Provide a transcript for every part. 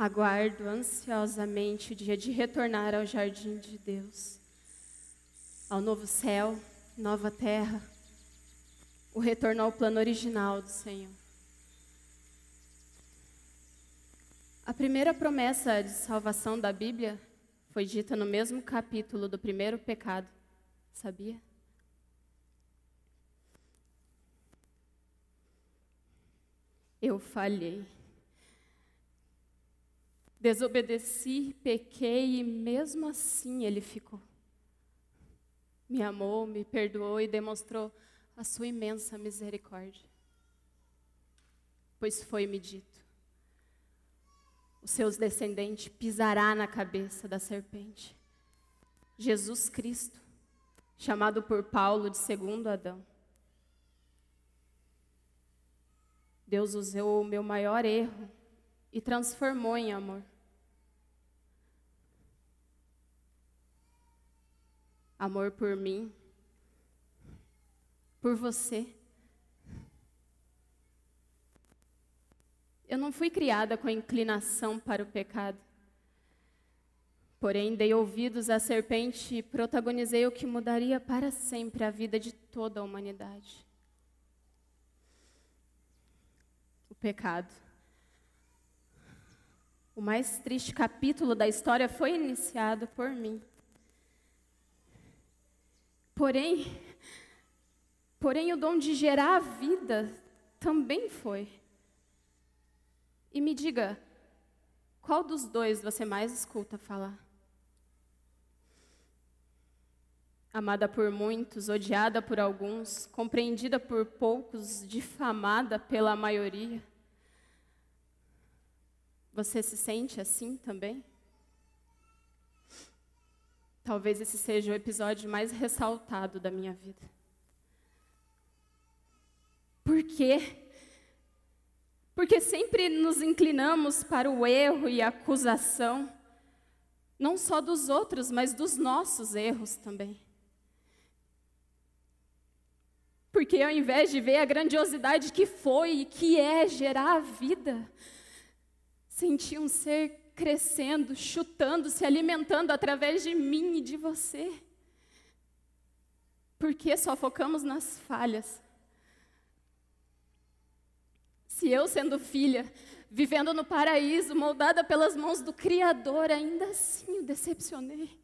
Aguardo ansiosamente o dia de retornar ao jardim de Deus, ao novo céu, nova terra, o retorno ao plano original do Senhor. A primeira promessa de salvação da Bíblia foi dita no mesmo capítulo do primeiro pecado, sabia? Eu falhei. Desobedeci, pequei e mesmo assim ele ficou. Me amou, me perdoou e demonstrou a sua imensa misericórdia. Pois foi-me dito: os seus descendentes pisará na cabeça da serpente. Jesus Cristo, chamado por Paulo de segundo Adão. Deus usou o meu maior erro e transformou em amor. Amor por mim, por você. Eu não fui criada com inclinação para o pecado. Porém, dei ouvidos à serpente e protagonizei o que mudaria para sempre a vida de toda a humanidade. O pecado. O mais triste capítulo da história foi iniciado por mim. Porém, porém o dom de gerar a vida também foi. E me diga, qual dos dois você mais escuta falar? Amada por muitos, odiada por alguns, compreendida por poucos, difamada pela maioria. Você se sente assim também? Talvez esse seja o episódio mais ressaltado da minha vida. Por quê? Porque sempre nos inclinamos para o erro e a acusação, não só dos outros, mas dos nossos erros também. Porque ao invés de ver a grandiosidade que foi e que é gerar a vida, senti um ser crescendo, chutando, se alimentando através de mim e de você. Porque só focamos nas falhas. Se eu, sendo filha, vivendo no paraíso, moldada pelas mãos do Criador, ainda assim o decepcionei.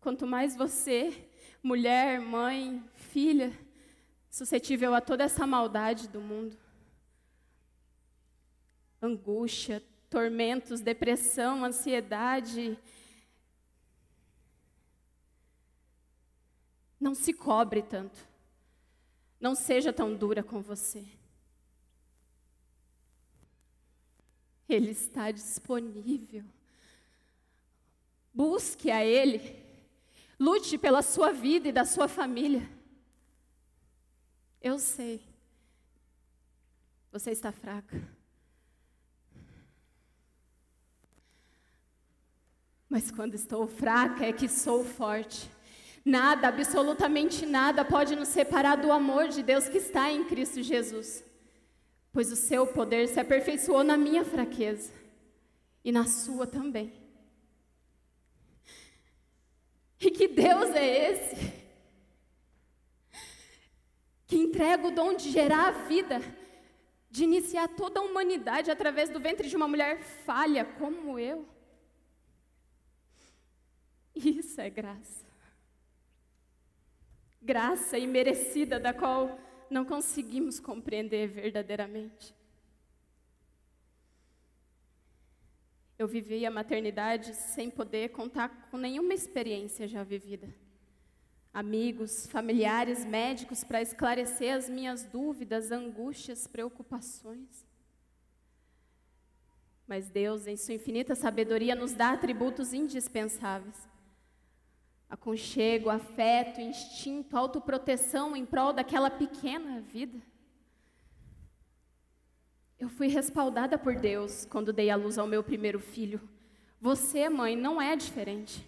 Quanto mais você, mulher, mãe, filha, suscetível a toda essa maldade do mundo angústia, tormentos, depressão, ansiedade. Não se cobre tanto. Não seja tão dura com você. Ele está disponível. Busque a Ele. Lute pela sua vida e da sua família. Eu sei. Você está fraca. Mas quando estou fraca é que sou forte. Nada, absolutamente nada, pode nos separar do amor de Deus que está em Cristo Jesus. Pois o seu poder se aperfeiçoou na minha fraqueza e na sua também. E que Deus é esse? Que entrega o dom de gerar a vida, de iniciar toda a humanidade através do ventre de uma mulher falha como eu. Isso é graça. Graça imerecida da qual não conseguimos compreender verdadeiramente. Eu vivi a maternidade sem poder contar com nenhuma experiência já vivida. Amigos, familiares, médicos para esclarecer as minhas dúvidas, angústias, preocupações. Mas Deus, em Sua infinita sabedoria, nos dá atributos indispensáveis aconchego, afeto, instinto, autoproteção em prol daquela pequena vida. Eu fui respaldada por Deus quando dei a luz ao meu primeiro filho. Você, mãe, não é diferente.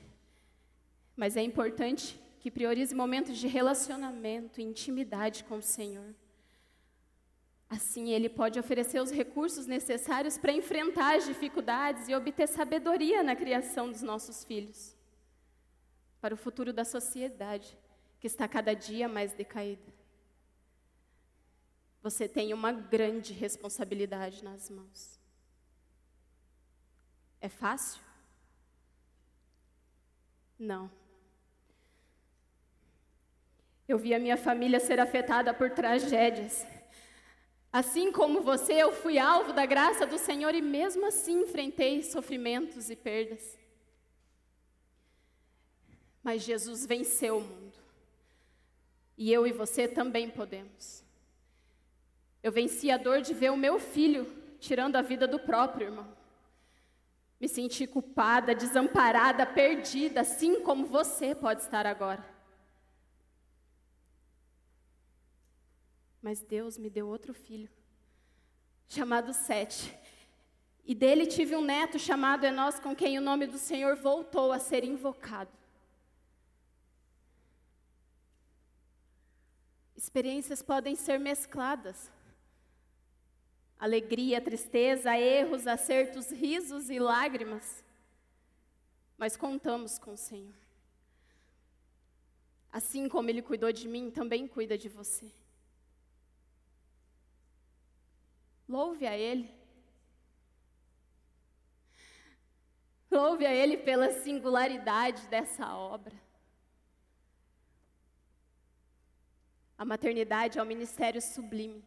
Mas é importante que priorize momentos de relacionamento e intimidade com o Senhor. Assim, Ele pode oferecer os recursos necessários para enfrentar as dificuldades e obter sabedoria na criação dos nossos filhos, para o futuro da sociedade, que está cada dia mais decaída. Você tem uma grande responsabilidade nas mãos. É fácil? Não. Eu vi a minha família ser afetada por tragédias Assim como você, eu fui alvo da graça do Senhor e mesmo assim enfrentei sofrimentos e perdas. Mas Jesus venceu o mundo. E eu e você também podemos. Eu venci a dor de ver o meu filho tirando a vida do próprio irmão. Me senti culpada, desamparada, perdida, assim como você pode estar agora. Mas Deus me deu outro filho, chamado Sete. E dele tive um neto chamado Enós, com quem o nome do Senhor voltou a ser invocado. Experiências podem ser mescladas. Alegria, tristeza, erros, acertos, risos e lágrimas. Mas contamos com o Senhor. Assim como Ele cuidou de mim, também cuida de você. Louve a Ele. Louve a Ele pela singularidade dessa obra. A maternidade é um ministério sublime.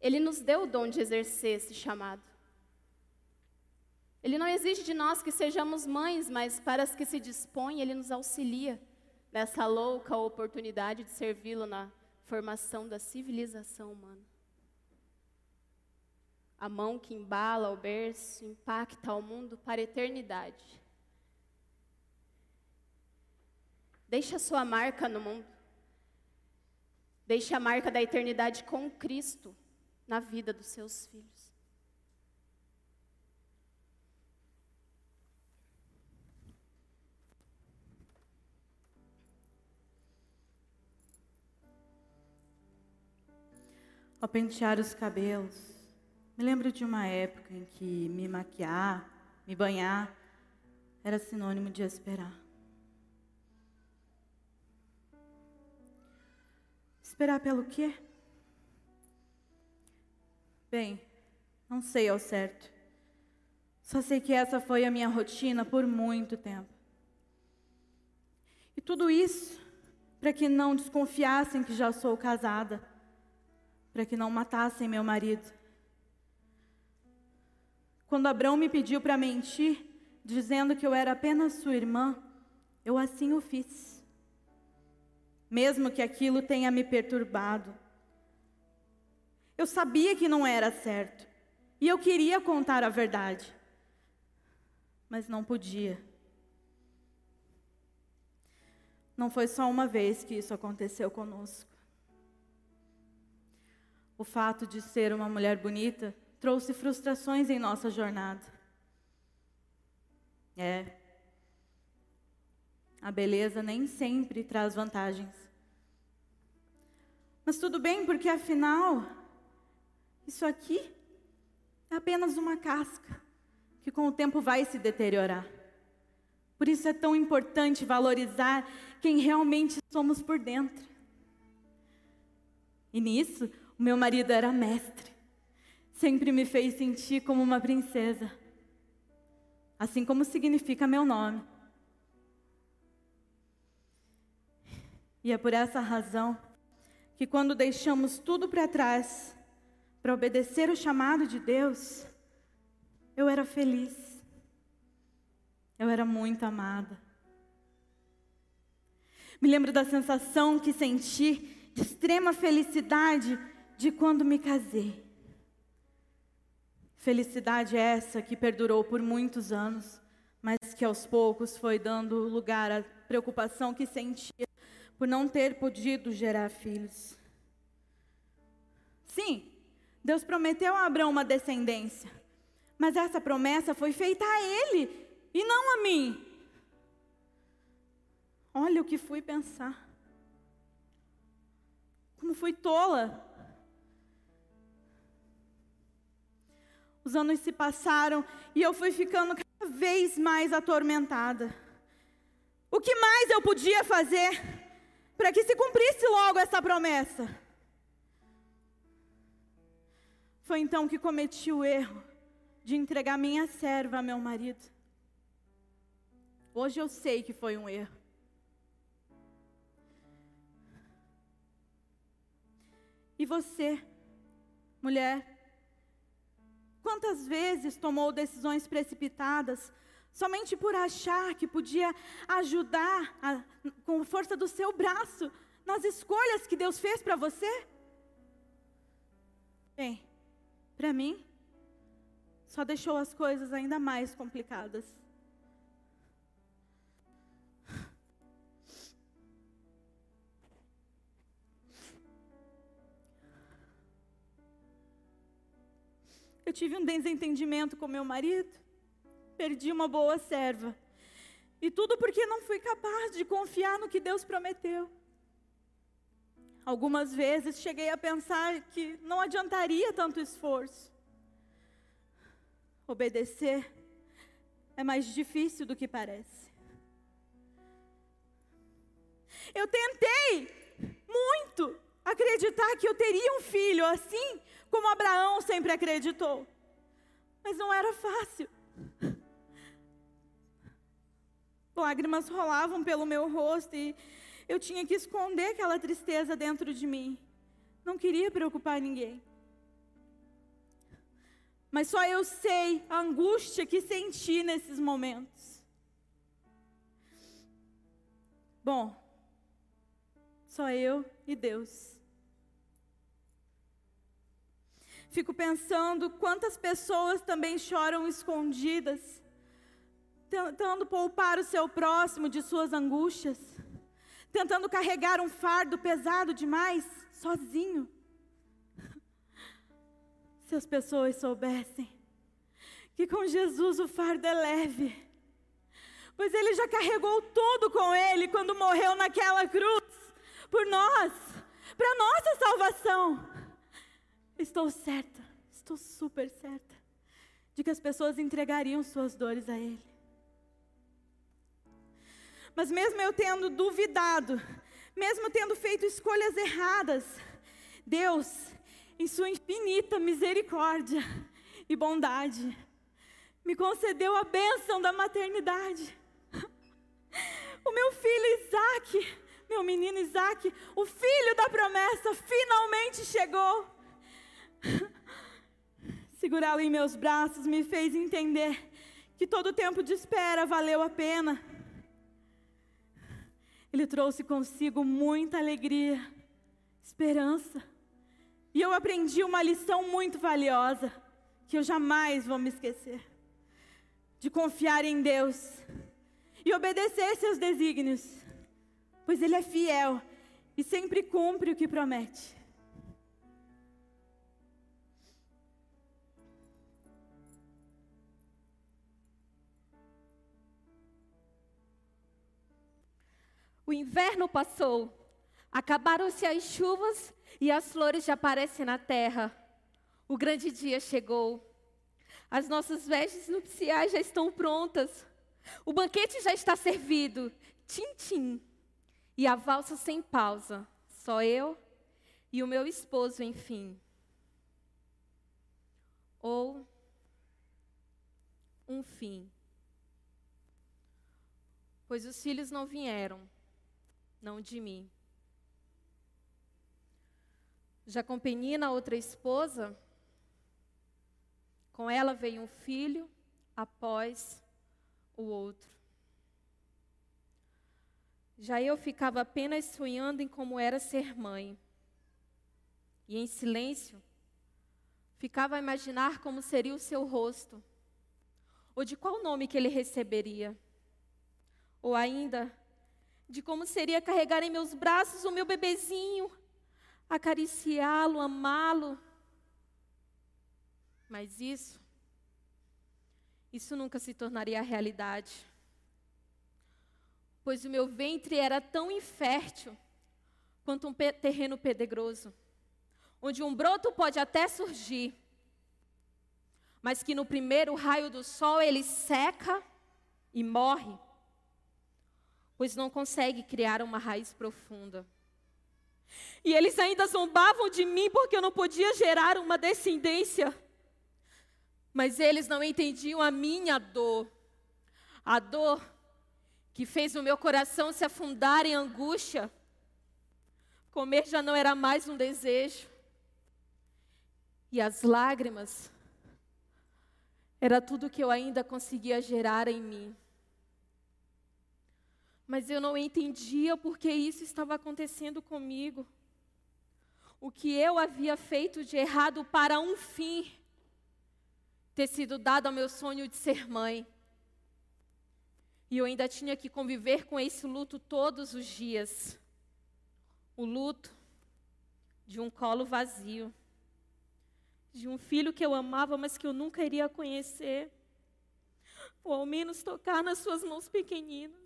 Ele nos deu o dom de exercer esse chamado. Ele não exige de nós que sejamos mães, mas para as que se dispõem, Ele nos auxilia nessa louca oportunidade de servi-lo na formação da civilização humana. A mão que embala o berço impacta o mundo para a eternidade. Deixa sua marca no mundo. Deixe a marca da eternidade com Cristo na vida dos seus filhos. Ao pentear os cabelos, me lembro de uma época em que me maquiar, me banhar, era sinônimo de esperar. Esperar pelo quê? Bem, não sei ao certo. Só sei que essa foi a minha rotina por muito tempo. E tudo isso para que não desconfiassem que já sou casada, para que não matassem meu marido. Quando Abraão me pediu para mentir, dizendo que eu era apenas sua irmã, eu assim o fiz. Mesmo que aquilo tenha me perturbado. Eu sabia que não era certo. E eu queria contar a verdade. Mas não podia. Não foi só uma vez que isso aconteceu conosco. O fato de ser uma mulher bonita trouxe frustrações em nossa jornada. É. A beleza nem sempre traz vantagens. Mas tudo bem, porque afinal, isso aqui é apenas uma casca que com o tempo vai se deteriorar. Por isso é tão importante valorizar quem realmente somos por dentro. E nisso, o meu marido era mestre sempre me fez sentir como uma princesa, assim como significa meu nome. E é por essa razão que, quando deixamos tudo para trás para obedecer o chamado de Deus, eu era feliz, eu era muito amada. Me lembro da sensação que senti de extrema felicidade de quando me casei. Felicidade essa que perdurou por muitos anos, mas que aos poucos foi dando lugar à preocupação que sentia por não ter podido gerar filhos. Sim, Deus prometeu a Abraão uma descendência, mas essa promessa foi feita a ele e não a mim. Olha o que fui pensar. Como fui tola. Os anos se passaram e eu fui ficando cada vez mais atormentada. O que mais eu podia fazer para que se cumprisse logo essa promessa? Foi então que cometi o erro de entregar minha serva a meu marido. Hoje eu sei que foi um erro. E você, mulher, quantas vezes tomou decisões precipitadas somente por achar que podia ajudar a, com força do seu braço nas escolhas que Deus fez para você? Bem, para mim, só deixou as coisas ainda mais complicadas. Eu tive um desentendimento com meu marido, perdi uma boa serva. E tudo porque não fui capaz de confiar no que Deus prometeu. Algumas vezes cheguei a pensar que não adiantaria tanto esforço. Obedecer é mais difícil do que parece. Eu tentei muito acreditar que eu teria um filho assim como Abraão sempre acreditou. Mas não era fácil. Lágrimas rolavam pelo meu rosto e eu tinha que esconder aquela tristeza dentro de mim. Não queria preocupar ninguém. Mas só eu sei a angústia que senti nesses momentos. Bom, só eu e Deus. Fico pensando quantas pessoas também choram escondidas, tentando poupar o seu próximo de suas angústias, tentando carregar um fardo pesado demais, sozinho. Se as pessoas soubessem que com Jesus o fardo é leve, pois ele já carregou tudo com ele quando morreu naquela cruz, por nós, para nossa salvação. Estou certa, estou super certa, de que as pessoas entregariam suas dores a Ele. Mas mesmo eu tendo duvidado, mesmo tendo feito escolhas erradas, Deus, em Sua infinita misericórdia e bondade, me concedeu a bênção da maternidade. O meu filho Isaac, meu menino Isaac, o filho da promessa, finalmente chegou. Segurá-lo em meus braços me fez entender que todo o tempo de espera valeu a pena. Ele trouxe consigo muita alegria, esperança. E eu aprendi uma lição muito valiosa, que eu jamais vou me esquecer: de confiar em Deus e obedecer seus desígnios, pois Ele é fiel e sempre cumpre o que promete. O inverno passou, acabaram-se as chuvas e as flores já aparecem na terra. O grande dia chegou. As nossas vestes nupciais já estão prontas. O banquete já está servido. Tim, tim. E a valsa sem pausa. Só eu e o meu esposo, enfim. Ou um fim. Pois os filhos não vieram não de mim. Já com Penina, outra esposa, com ela veio um filho após o outro. Já eu ficava apenas sonhando em como era ser mãe. E em silêncio, ficava a imaginar como seria o seu rosto, ou de qual nome que ele receberia, ou ainda de como seria carregar em meus braços o meu bebezinho, acariciá-lo, amá-lo. Mas isso, isso nunca se tornaria realidade. Pois o meu ventre era tão infértil quanto um terreno pedregoso, onde um broto pode até surgir, mas que no primeiro raio do sol ele seca e morre, pois não consegue criar uma raiz profunda. E eles ainda zombavam de mim porque eu não podia gerar uma descendência. Mas eles não entendiam a minha dor. A dor que fez o meu coração se afundar em angústia. Comer já não era mais um desejo. E as lágrimas era tudo que eu ainda conseguia gerar em mim. Mas eu não entendia por que isso estava acontecendo comigo. O que eu havia feito de errado para um fim ter sido dado ao meu sonho de ser mãe. E eu ainda tinha que conviver com esse luto todos os dias. O luto de um colo vazio de um filho que eu amava, mas que eu nunca iria conhecer, ou ao menos tocar nas suas mãos pequeninas.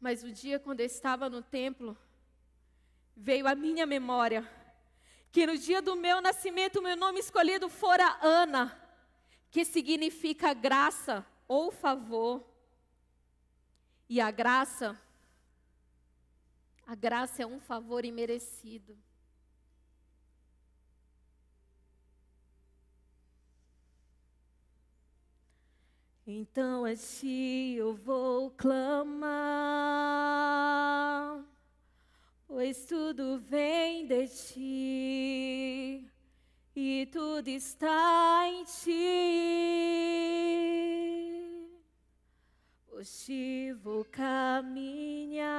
Mas o dia quando eu estava no templo, veio à minha memória que no dia do meu nascimento, meu nome escolhido fora Ana, que significa graça ou favor. E a graça, a graça é um favor imerecido. Então a ti eu vou clamar, pois tudo vem de ti e tudo está em ti. Por ti vou caminhar,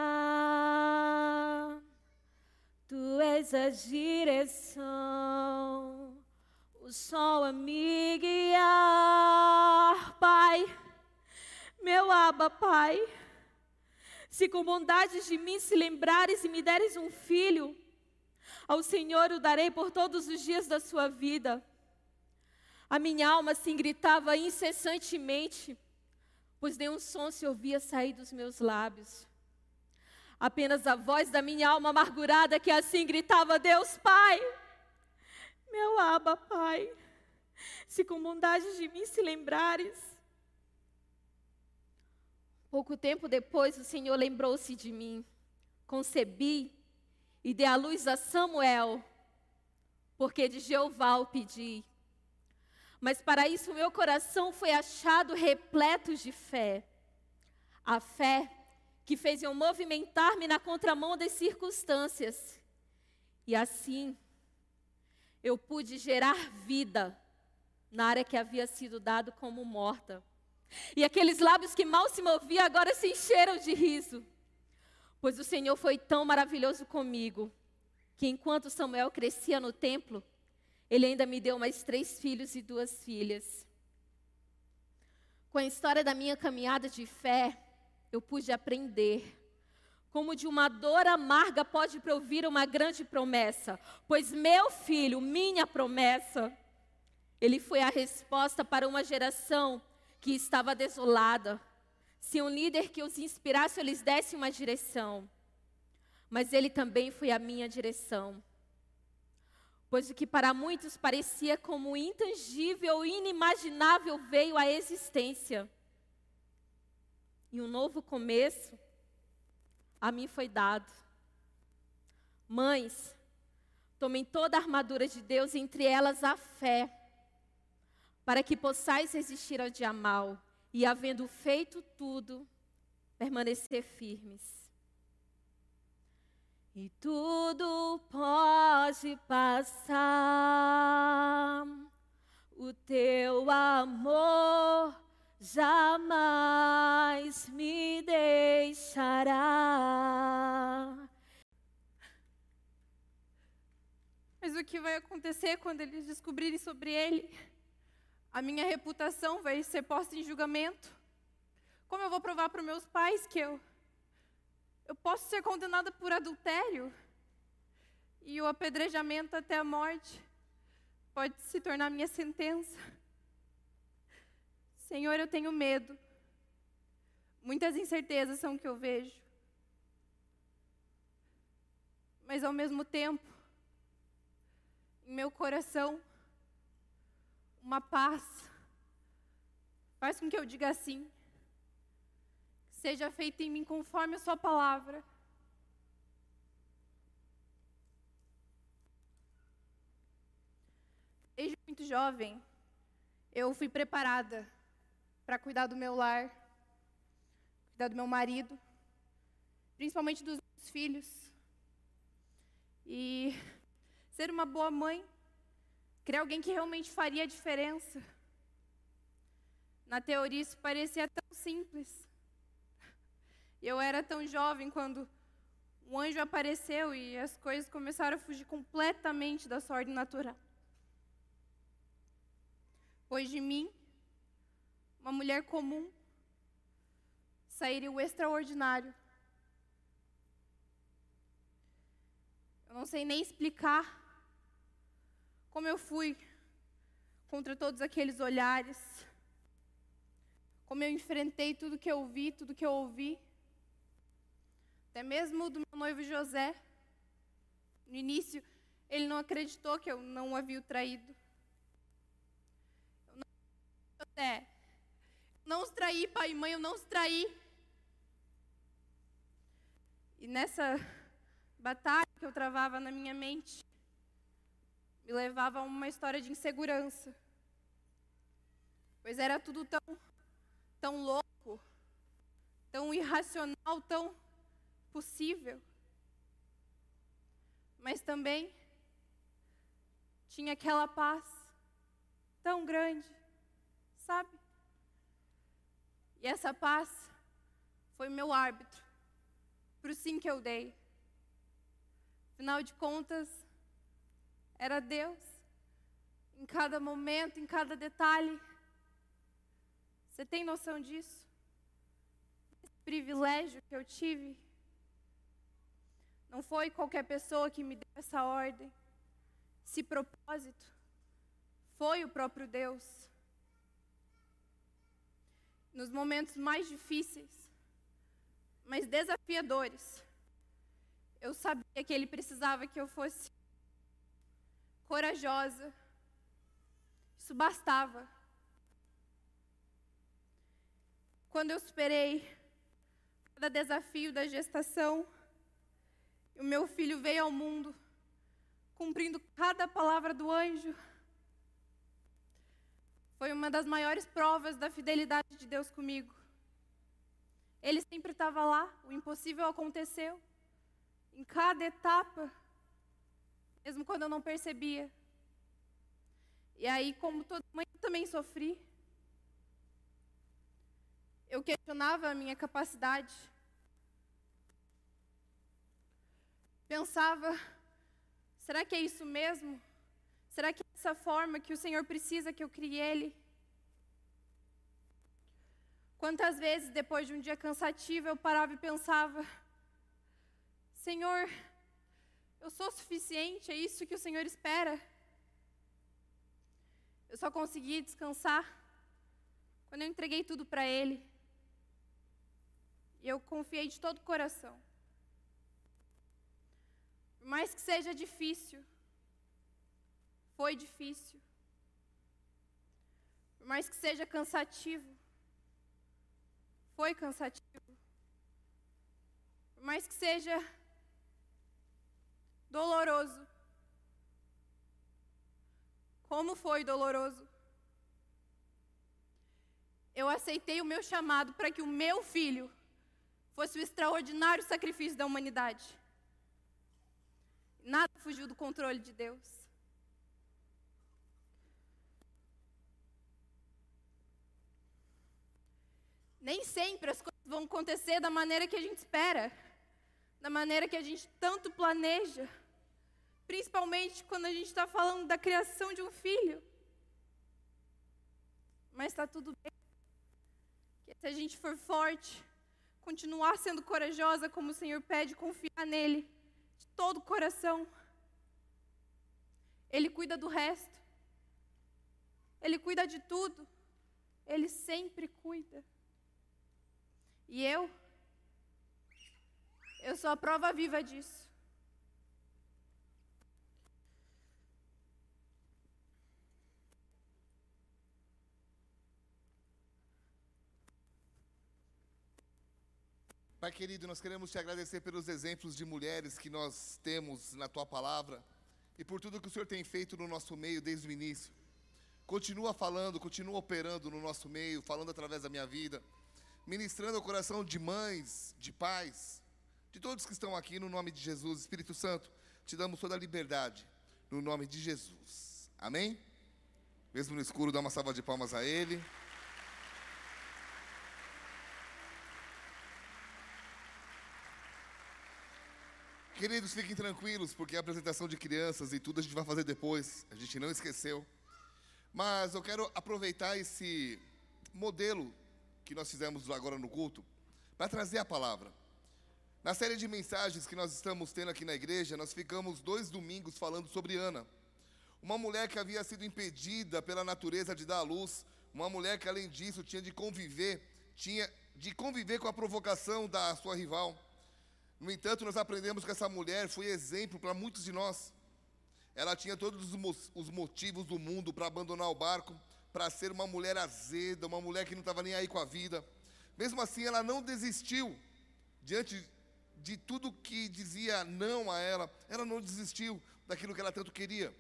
tu és a direção o sol a me guiar, Pai, meu aba, Pai. Se com bondade de mim se lembrares e me deres um filho, ao Senhor o darei por todos os dias da sua vida. A minha alma se gritava incessantemente, pois nenhum som se ouvia sair dos meus lábios. Apenas a voz da minha alma amargurada que assim gritava: Deus Pai, meu aba, Pai, se com bondade de mim se lembrares. Pouco tempo depois, o Senhor lembrou-se de mim. Concebi e dei a luz a Samuel, porque de Jeová o pedi. Mas para isso meu coração foi achado repleto de fé. A fé que fez eu movimentar-me na contramão das circunstâncias. E assim, eu pude gerar vida na área que havia sido dado como morta. E aqueles lábios que mal se moviam agora se encheram de riso. Pois o Senhor foi tão maravilhoso comigo, que enquanto Samuel crescia no templo, ele ainda me deu mais três filhos e duas filhas. Com a história da minha caminhada de fé, eu pude aprender como de uma dor amarga pode provir uma grande promessa. Pois meu filho, minha promessa, ele foi a resposta para uma geração que estava desolada. Se um líder que os inspirasse, eu lhes desse uma direção. Mas ele também foi a minha direção. Pois o que para muitos parecia como intangível e inimaginável veio à existência. E um novo começo a mim foi dado. Mães, tomem toda a armadura de Deus, entre elas a fé, para que possais resistir ao dia mal e, havendo feito tudo, permanecer firmes. E tudo pode passar, o teu amor jamais me deixará. Mas o que vai acontecer quando eles descobrirem sobre ele? A minha reputação vai ser posta em julgamento. Como eu vou provar para meus pais que eu eu posso ser condenada por adultério? E o apedrejamento até a morte pode se tornar minha sentença. Senhor, eu tenho medo. Muitas incertezas são o que eu vejo. Mas ao mesmo tempo, em meu coração uma paz. Faz com que eu diga assim: seja feita em mim conforme a Sua palavra. Desde muito jovem, eu fui preparada para cuidar do meu lar, cuidar do meu marido, principalmente dos meus filhos. E ser uma boa mãe, criar alguém que realmente faria a diferença. Na teoria isso parecia tão simples. Eu era tão jovem quando um anjo apareceu e as coisas começaram a fugir completamente da sua ordem natural. Pois de mim, uma mulher comum, sairia o extraordinário. Eu não sei nem explicar como eu fui contra todos aqueles olhares, como eu enfrentei tudo que eu vi, tudo que eu ouvi, até mesmo do meu noivo José. No início, ele não acreditou que eu não o havia traído. Eu não, José, não os traí, pai e mãe, eu não os traí. E nessa batalha que eu travava na minha mente, me levava a uma história de insegurança. Pois era tudo tão, tão louco, tão irracional, tão possível. Mas também tinha aquela paz tão grande, sabe? E essa paz foi meu árbitro para o sim que eu dei. Afinal de contas, era Deus em cada momento, em cada detalhe. Você tem noção disso? Esse privilégio que eu tive. Não foi qualquer pessoa que me deu essa ordem. Esse propósito foi o próprio Deus nos momentos mais difíceis, mais desafiadores, eu sabia que Ele precisava que eu fosse corajosa. Isso bastava. Quando eu superei cada desafio da gestação, o meu filho veio ao mundo, cumprindo cada palavra do anjo, foi uma das maiores provas da fidelidade de Deus comigo. Ele sempre estava lá, o impossível aconteceu, em cada etapa, mesmo quando eu não percebia. E aí, como toda mãe, eu também sofri. Eu questionava a minha capacidade. Pensava, será que é isso mesmo? Será que é essa forma que o Senhor precisa que eu crie Ele? Quantas vezes, depois de um dia cansativo, eu parava e pensava: Senhor, eu sou suficiente, é isso que o Senhor espera. Eu só consegui descansar quando eu entreguei tudo para Ele. E eu confiei de todo o coração. Por mais que seja difícil, foi difícil. Por mais que seja cansativo, foi cansativo. Por mais que seja doloroso. Como foi doloroso? Eu aceitei o meu chamado para que o meu filho fosse o extraordinário sacrifício da humanidade. Nada fugiu do controle de Deus. Nem sempre as coisas vão acontecer da maneira que a gente espera, da maneira que a gente tanto planeja, principalmente quando a gente está falando da criação de um filho. Mas está tudo bem. Que se a gente for forte, continuar sendo corajosa como o Senhor pede, confiar nele de todo o coração, Ele cuida do resto. Ele cuida de tudo. Ele sempre cuida. E eu? Eu sou a prova viva disso. Pai querido, nós queremos te agradecer pelos exemplos de mulheres que nós temos na tua palavra e por tudo que o Senhor tem feito no nosso meio desde o início. Continua falando, continua operando no nosso meio, falando através da minha vida ministrando o coração de mães, de pais, de todos que estão aqui no nome de Jesus. Espírito Santo, te damos toda a liberdade no nome de Jesus. Amém? Mesmo no escuro, dá uma salva de palmas a Ele. Queridos, fiquem tranquilos, porque a apresentação de crianças e tudo a gente vai fazer depois, a gente não esqueceu. Mas eu quero aproveitar esse modelo que nós fizemos agora no culto para trazer a palavra. Na série de mensagens que nós estamos tendo aqui na igreja, nós ficamos dois domingos falando sobre Ana, uma mulher que havia sido impedida pela natureza de dar à luz, uma mulher que além disso tinha de conviver, tinha de conviver com a provocação da sua rival. No entanto, nós aprendemos que essa mulher foi exemplo para muitos de nós. Ela tinha todos os motivos do mundo para abandonar o barco, para ser uma mulher azeda, uma mulher que não estava nem aí com a vida. Mesmo assim, ela não desistiu diante de tudo que dizia não a ela, ela não desistiu daquilo que ela tanto queria.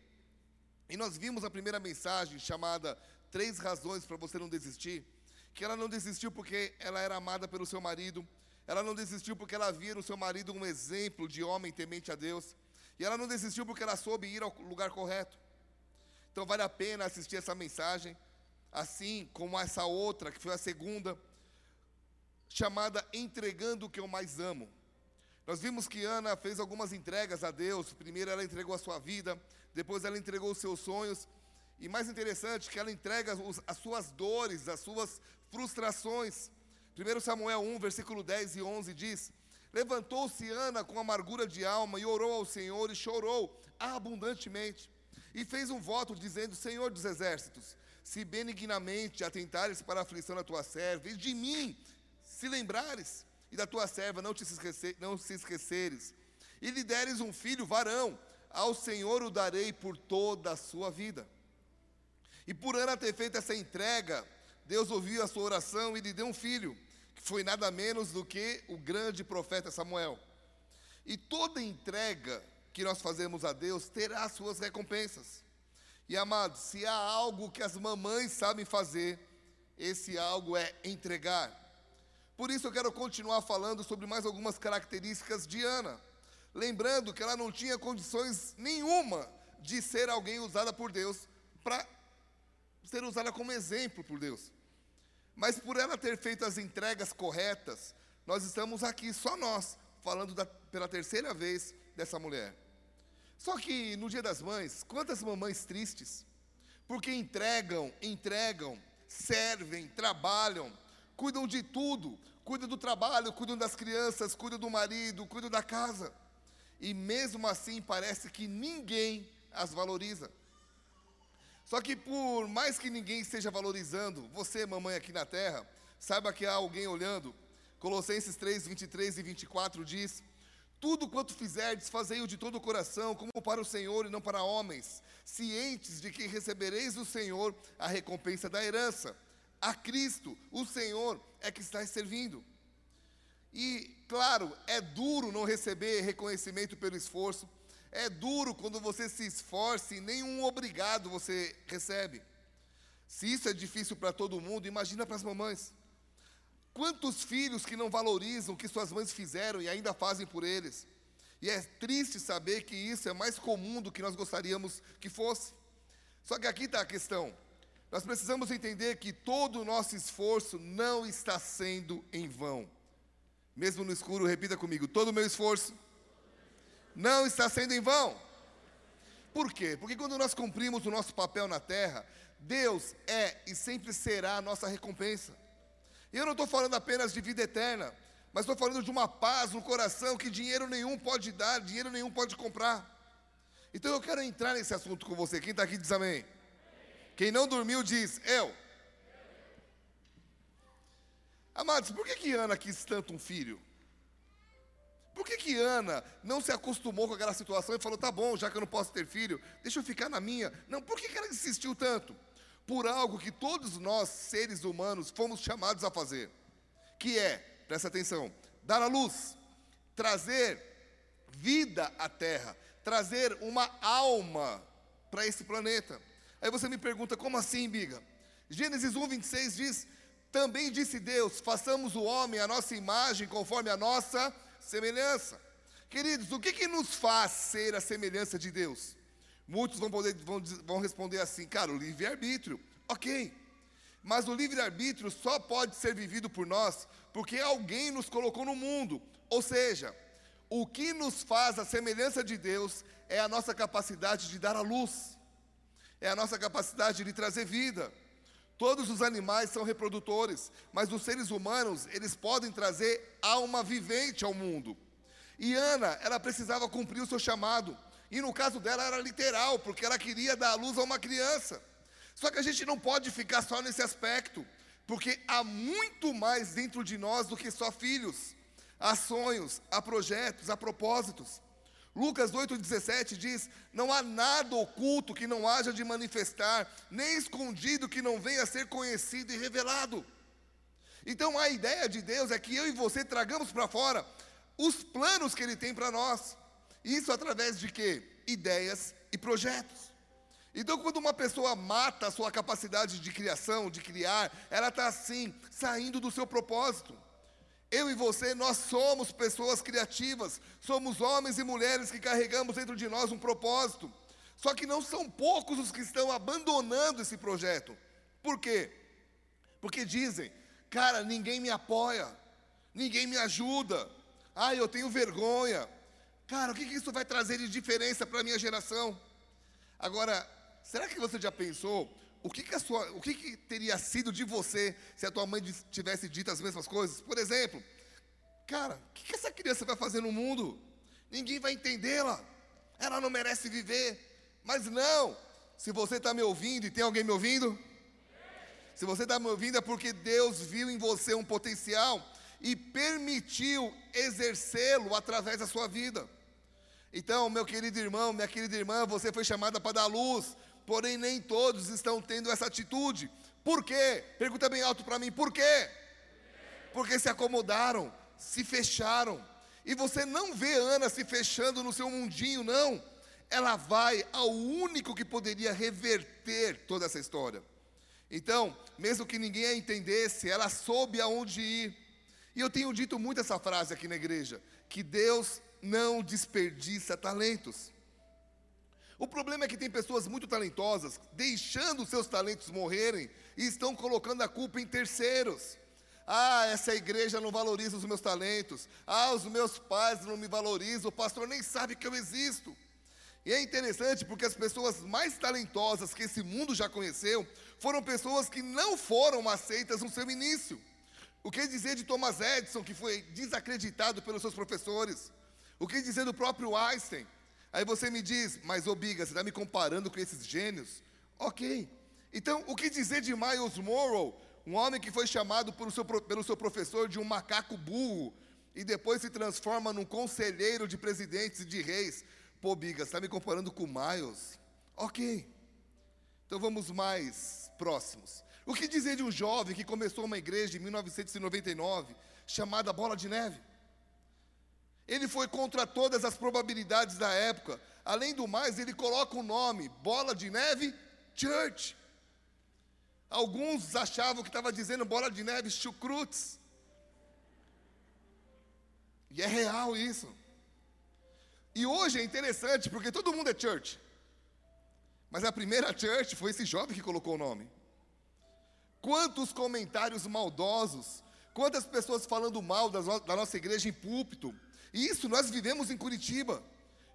E nós vimos a primeira mensagem chamada Três Razões para Você Não Desistir, que ela não desistiu porque ela era amada pelo seu marido, ela não desistiu porque ela via no seu marido um exemplo de homem temente a Deus. E ela não desistiu porque ela soube ir ao lugar correto. Então vale a pena assistir essa mensagem, assim como essa outra, que foi a segunda, chamada Entregando o que eu mais amo. Nós vimos que Ana fez algumas entregas a Deus. Primeiro ela entregou a sua vida, depois ela entregou os seus sonhos. E mais interessante, que ela entrega as suas dores, as suas frustrações. 1 Samuel 1, versículo 10 e 11 diz: Levantou-se Ana com amargura de alma e orou ao Senhor e chorou abundantemente. E fez um voto dizendo: Senhor dos exércitos, se benignamente atentares para a aflição da tua serva, e de mim se lembrares, e da tua serva não te esquecer, não se esqueceres, e lhe deres um filho varão, ao Senhor o darei por toda a sua vida. E por Ana ter feito essa entrega, Deus ouviu a sua oração e lhe deu um filho, que foi nada menos do que o grande profeta Samuel. E toda entrega que nós fazemos a Deus terá suas recompensas. E amados, se há algo que as mamães sabem fazer, esse algo é entregar. Por isso eu quero continuar falando sobre mais algumas características de Ana. Lembrando que ela não tinha condições nenhuma de ser alguém usada por Deus para ser usada como exemplo por Deus. Mas por ela ter feito as entregas corretas, nós estamos aqui, só nós, falando da, pela terceira vez dessa mulher. Só que no Dia das Mães, quantas mamães tristes, porque entregam, entregam, servem, trabalham, cuidam de tudo, cuidam do trabalho, cuidam das crianças, cuidam do marido, cuidam da casa. E mesmo assim parece que ninguém as valoriza. Só que por mais que ninguém esteja valorizando, você, mamãe aqui na terra, saiba que há alguém olhando. Colossenses 3, 23 e 24 diz: Tudo quanto fizerdes, fazei-o de todo o coração, como para o Senhor e não para homens, cientes de que recebereis do Senhor a recompensa da herança. A Cristo, o Senhor, é que está servindo. E, claro, é duro não receber reconhecimento pelo esforço, é duro quando você se esforça e nenhum obrigado você recebe. Se isso é difícil para todo mundo, imagina para as mamães. Quantos filhos que não valorizam o que suas mães fizeram e ainda fazem por eles? E é triste saber que isso é mais comum do que nós gostaríamos que fosse. Só que aqui está a questão. Nós precisamos entender que todo o nosso esforço não está sendo em vão. Mesmo no escuro, repita comigo: todo o meu esforço não está sendo em vão. Por quê? Porque quando nós cumprimos o nosso papel na terra, Deus é e sempre será a nossa recompensa. E eu não estou falando apenas de vida eterna, mas estou falando de uma paz no coração que dinheiro nenhum pode dar, dinheiro nenhum pode comprar. Então eu quero entrar nesse assunto com você. Quem está aqui diz amém. Quem não dormiu diz eu. Amados, por que, que Ana quis tanto um filho? Por que, que Ana não se acostumou com aquela situação e falou: tá bom, já que eu não posso ter filho, deixa eu ficar na minha? Não, por que, que ela insistiu tanto? Por algo que todos nós, seres humanos, fomos chamados a fazer, que é, presta atenção, dar a luz, trazer vida à terra, trazer uma alma para esse planeta. Aí você me pergunta, como assim, Biga? Gênesis 1, 26 diz: Também disse Deus: façamos o homem a nossa imagem, conforme a nossa semelhança. Queridos, o que, que nos faz ser a semelhança de Deus? Muitos vão, poder, vão, vão responder assim, cara, o livre-arbítrio. Ok, mas o livre-arbítrio só pode ser vivido por nós porque alguém nos colocou no mundo. Ou seja, o que nos faz a semelhança de Deus é a nossa capacidade de dar a luz, é a nossa capacidade de trazer vida. Todos os animais são reprodutores, mas os seres humanos, eles podem trazer alma vivente ao mundo. E Ana, ela precisava cumprir o seu chamado. E no caso dela era literal, porque ela queria dar a luz a uma criança. Só que a gente não pode ficar só nesse aspecto, porque há muito mais dentro de nós do que só filhos. Há sonhos, há projetos, há propósitos. Lucas 8,17 diz: Não há nada oculto que não haja de manifestar, nem escondido que não venha a ser conhecido e revelado. Então a ideia de Deus é que eu e você tragamos para fora os planos que Ele tem para nós. Isso através de quê? Ideias e projetos. Então, quando uma pessoa mata a sua capacidade de criação, de criar, ela está assim, saindo do seu propósito. Eu e você, nós somos pessoas criativas, somos homens e mulheres que carregamos dentro de nós um propósito. Só que não são poucos os que estão abandonando esse projeto. Por quê? Porque dizem, cara, ninguém me apoia, ninguém me ajuda, ah, eu tenho vergonha. Cara, o que, que isso vai trazer de diferença para a minha geração? Agora, será que você já pensou o que, que, sua, o que, que teria sido de você se a tua mãe tivesse dito as mesmas coisas? Por exemplo, cara, o que, que essa criança vai fazer no mundo? Ninguém vai entendê-la. Ela não merece viver. Mas não, se você está me ouvindo e tem alguém me ouvindo, se você está me ouvindo é porque Deus viu em você um potencial e permitiu exercê-lo através da sua vida. Então, meu querido irmão, minha querida irmã, você foi chamada para dar luz, porém nem todos estão tendo essa atitude. Por quê? Pergunta bem alto para mim, por quê? Porque se acomodaram, se fecharam. E você não vê Ana se fechando no seu mundinho, não. Ela vai ao único que poderia reverter toda essa história. Então, mesmo que ninguém a entendesse, ela soube aonde ir. E eu tenho dito muito essa frase aqui na igreja: que Deus não desperdiça talentos. O problema é que tem pessoas muito talentosas deixando seus talentos morrerem e estão colocando a culpa em terceiros. Ah, essa igreja não valoriza os meus talentos. Ah, os meus pais não me valorizam. O pastor nem sabe que eu existo. E é interessante porque as pessoas mais talentosas que esse mundo já conheceu foram pessoas que não foram aceitas no seu início. O que dizer de Thomas Edison, que foi desacreditado pelos seus professores? O que dizer do próprio Einstein? Aí você me diz, mas Obiga, você está me comparando com esses gênios? Ok. Então, o que dizer de Miles Morrow, um homem que foi chamado pelo seu, pelo seu professor de um macaco burro e depois se transforma num conselheiro de presidentes e de reis? Pô, Biga, você está me comparando com Miles? Ok. Então vamos mais próximos. O que dizer de um jovem que começou uma igreja em 1999 chamada Bola de Neve? Ele foi contra todas as probabilidades da época. Além do mais, ele coloca o nome Bola de Neve Church. Alguns achavam que estava dizendo Bola de Neve Chucrutes. E é real isso. E hoje é interessante porque todo mundo é church. Mas a primeira church foi esse jovem que colocou o nome. Quantos comentários maldosos, quantas pessoas falando mal da nossa igreja em púlpito, e isso nós vivemos em Curitiba.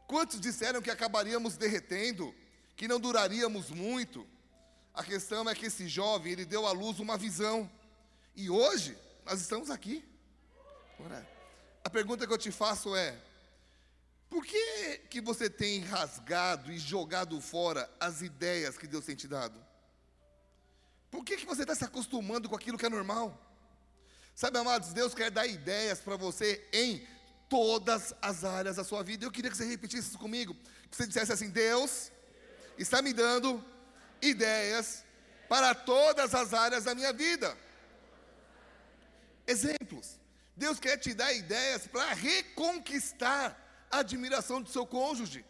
Quantos disseram que acabaríamos derretendo, que não duraríamos muito? A questão é que esse jovem, ele deu à luz uma visão. E hoje, nós estamos aqui. A pergunta que eu te faço é: por que, que você tem rasgado e jogado fora as ideias que Deus tem te dado? Por que, que você está se acostumando com aquilo que é normal? Sabe, amados, Deus quer dar ideias para você em todas as áreas da sua vida. Eu queria que você repetisse isso comigo. Que você dissesse assim: Deus está me dando ideias para todas as áreas da minha vida. Exemplos. Deus quer te dar ideias para reconquistar a admiração do seu cônjuge.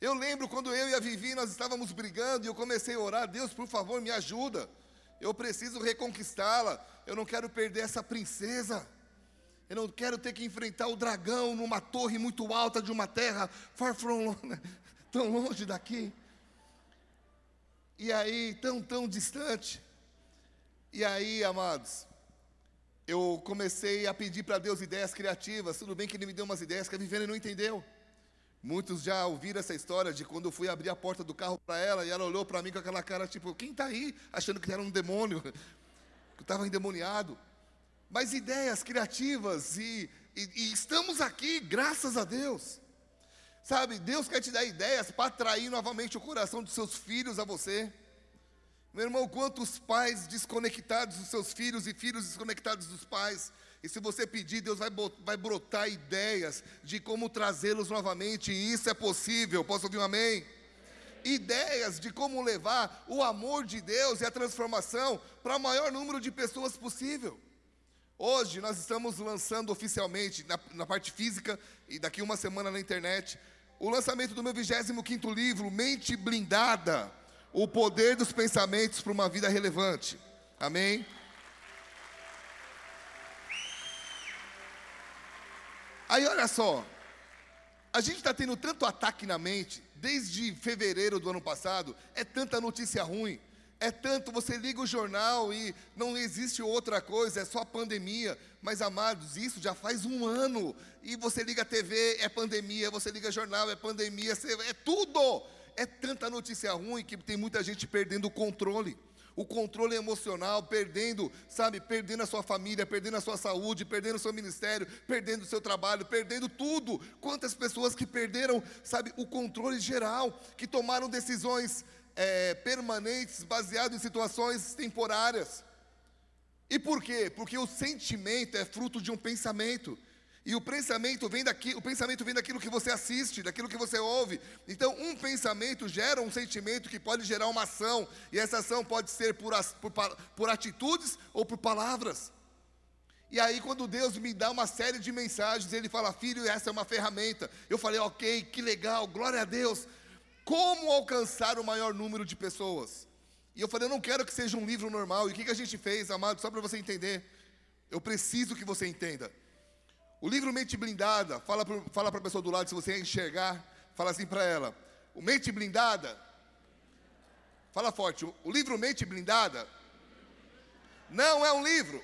Eu lembro quando eu e a Vivi nós estávamos brigando e eu comecei a orar, Deus, por favor, me ajuda. Eu preciso reconquistá-la. Eu não quero perder essa princesa. Eu não quero ter que enfrentar o dragão numa torre muito alta de uma terra far from tão longe daqui. E aí, tão, tão distante. E aí, amados, eu comecei a pedir para Deus ideias criativas. Tudo bem que Ele me deu umas ideias que a Viviane não entendeu. Muitos já ouviram essa história de quando eu fui abrir a porta do carro para ela e ela olhou para mim com aquela cara tipo, quem está aí? Achando que era um demônio, que eu estava endemoniado. Mas ideias criativas e, e, e, estamos aqui, graças a Deus. Sabe, Deus quer te dar ideias para atrair novamente o coração dos seus filhos a você. Meu irmão, quantos pais desconectados dos seus filhos e filhos desconectados dos pais. E se você pedir, Deus vai, vai brotar ideias de como trazê-los novamente, e isso é possível. Posso ouvir um amém? Ideias de como levar o amor de Deus e a transformação para o maior número de pessoas possível. Hoje nós estamos lançando oficialmente, na, na parte física, e daqui uma semana na internet, o lançamento do meu 25 livro, Mente Blindada o poder dos pensamentos para uma vida relevante. Amém? Aí olha só, a gente está tendo tanto ataque na mente, desde fevereiro do ano passado, é tanta notícia ruim, é tanto, você liga o jornal e não existe outra coisa, é só pandemia. Mas amados, isso já faz um ano. E você liga a TV, é pandemia, você liga jornal, é pandemia, é tudo é tanta notícia ruim que tem muita gente perdendo o controle. O controle emocional, perdendo, sabe, perdendo a sua família, perdendo a sua saúde, perdendo o seu ministério, perdendo o seu trabalho, perdendo tudo. Quantas pessoas que perderam, sabe, o controle geral, que tomaram decisões é, permanentes baseadas em situações temporárias. E por quê? Porque o sentimento é fruto de um pensamento. E o pensamento vem daqui, o pensamento vem daquilo que você assiste, daquilo que você ouve. Então, um pensamento gera um sentimento que pode gerar uma ação, e essa ação pode ser por, por, por atitudes ou por palavras. E aí, quando Deus me dá uma série de mensagens, Ele fala, filho, essa é uma ferramenta. Eu falei, ok, que legal, glória a Deus. Como alcançar o maior número de pessoas? E eu falei, eu não quero que seja um livro normal. E o que, a gente fez, amado, só para você entender? Eu preciso que você entenda. O livro Mente Blindada, fala para fala a pessoa do lado, se você enxergar, fala assim para ela. O Mente Blindada, fala forte, o livro Mente Blindada não é um livro,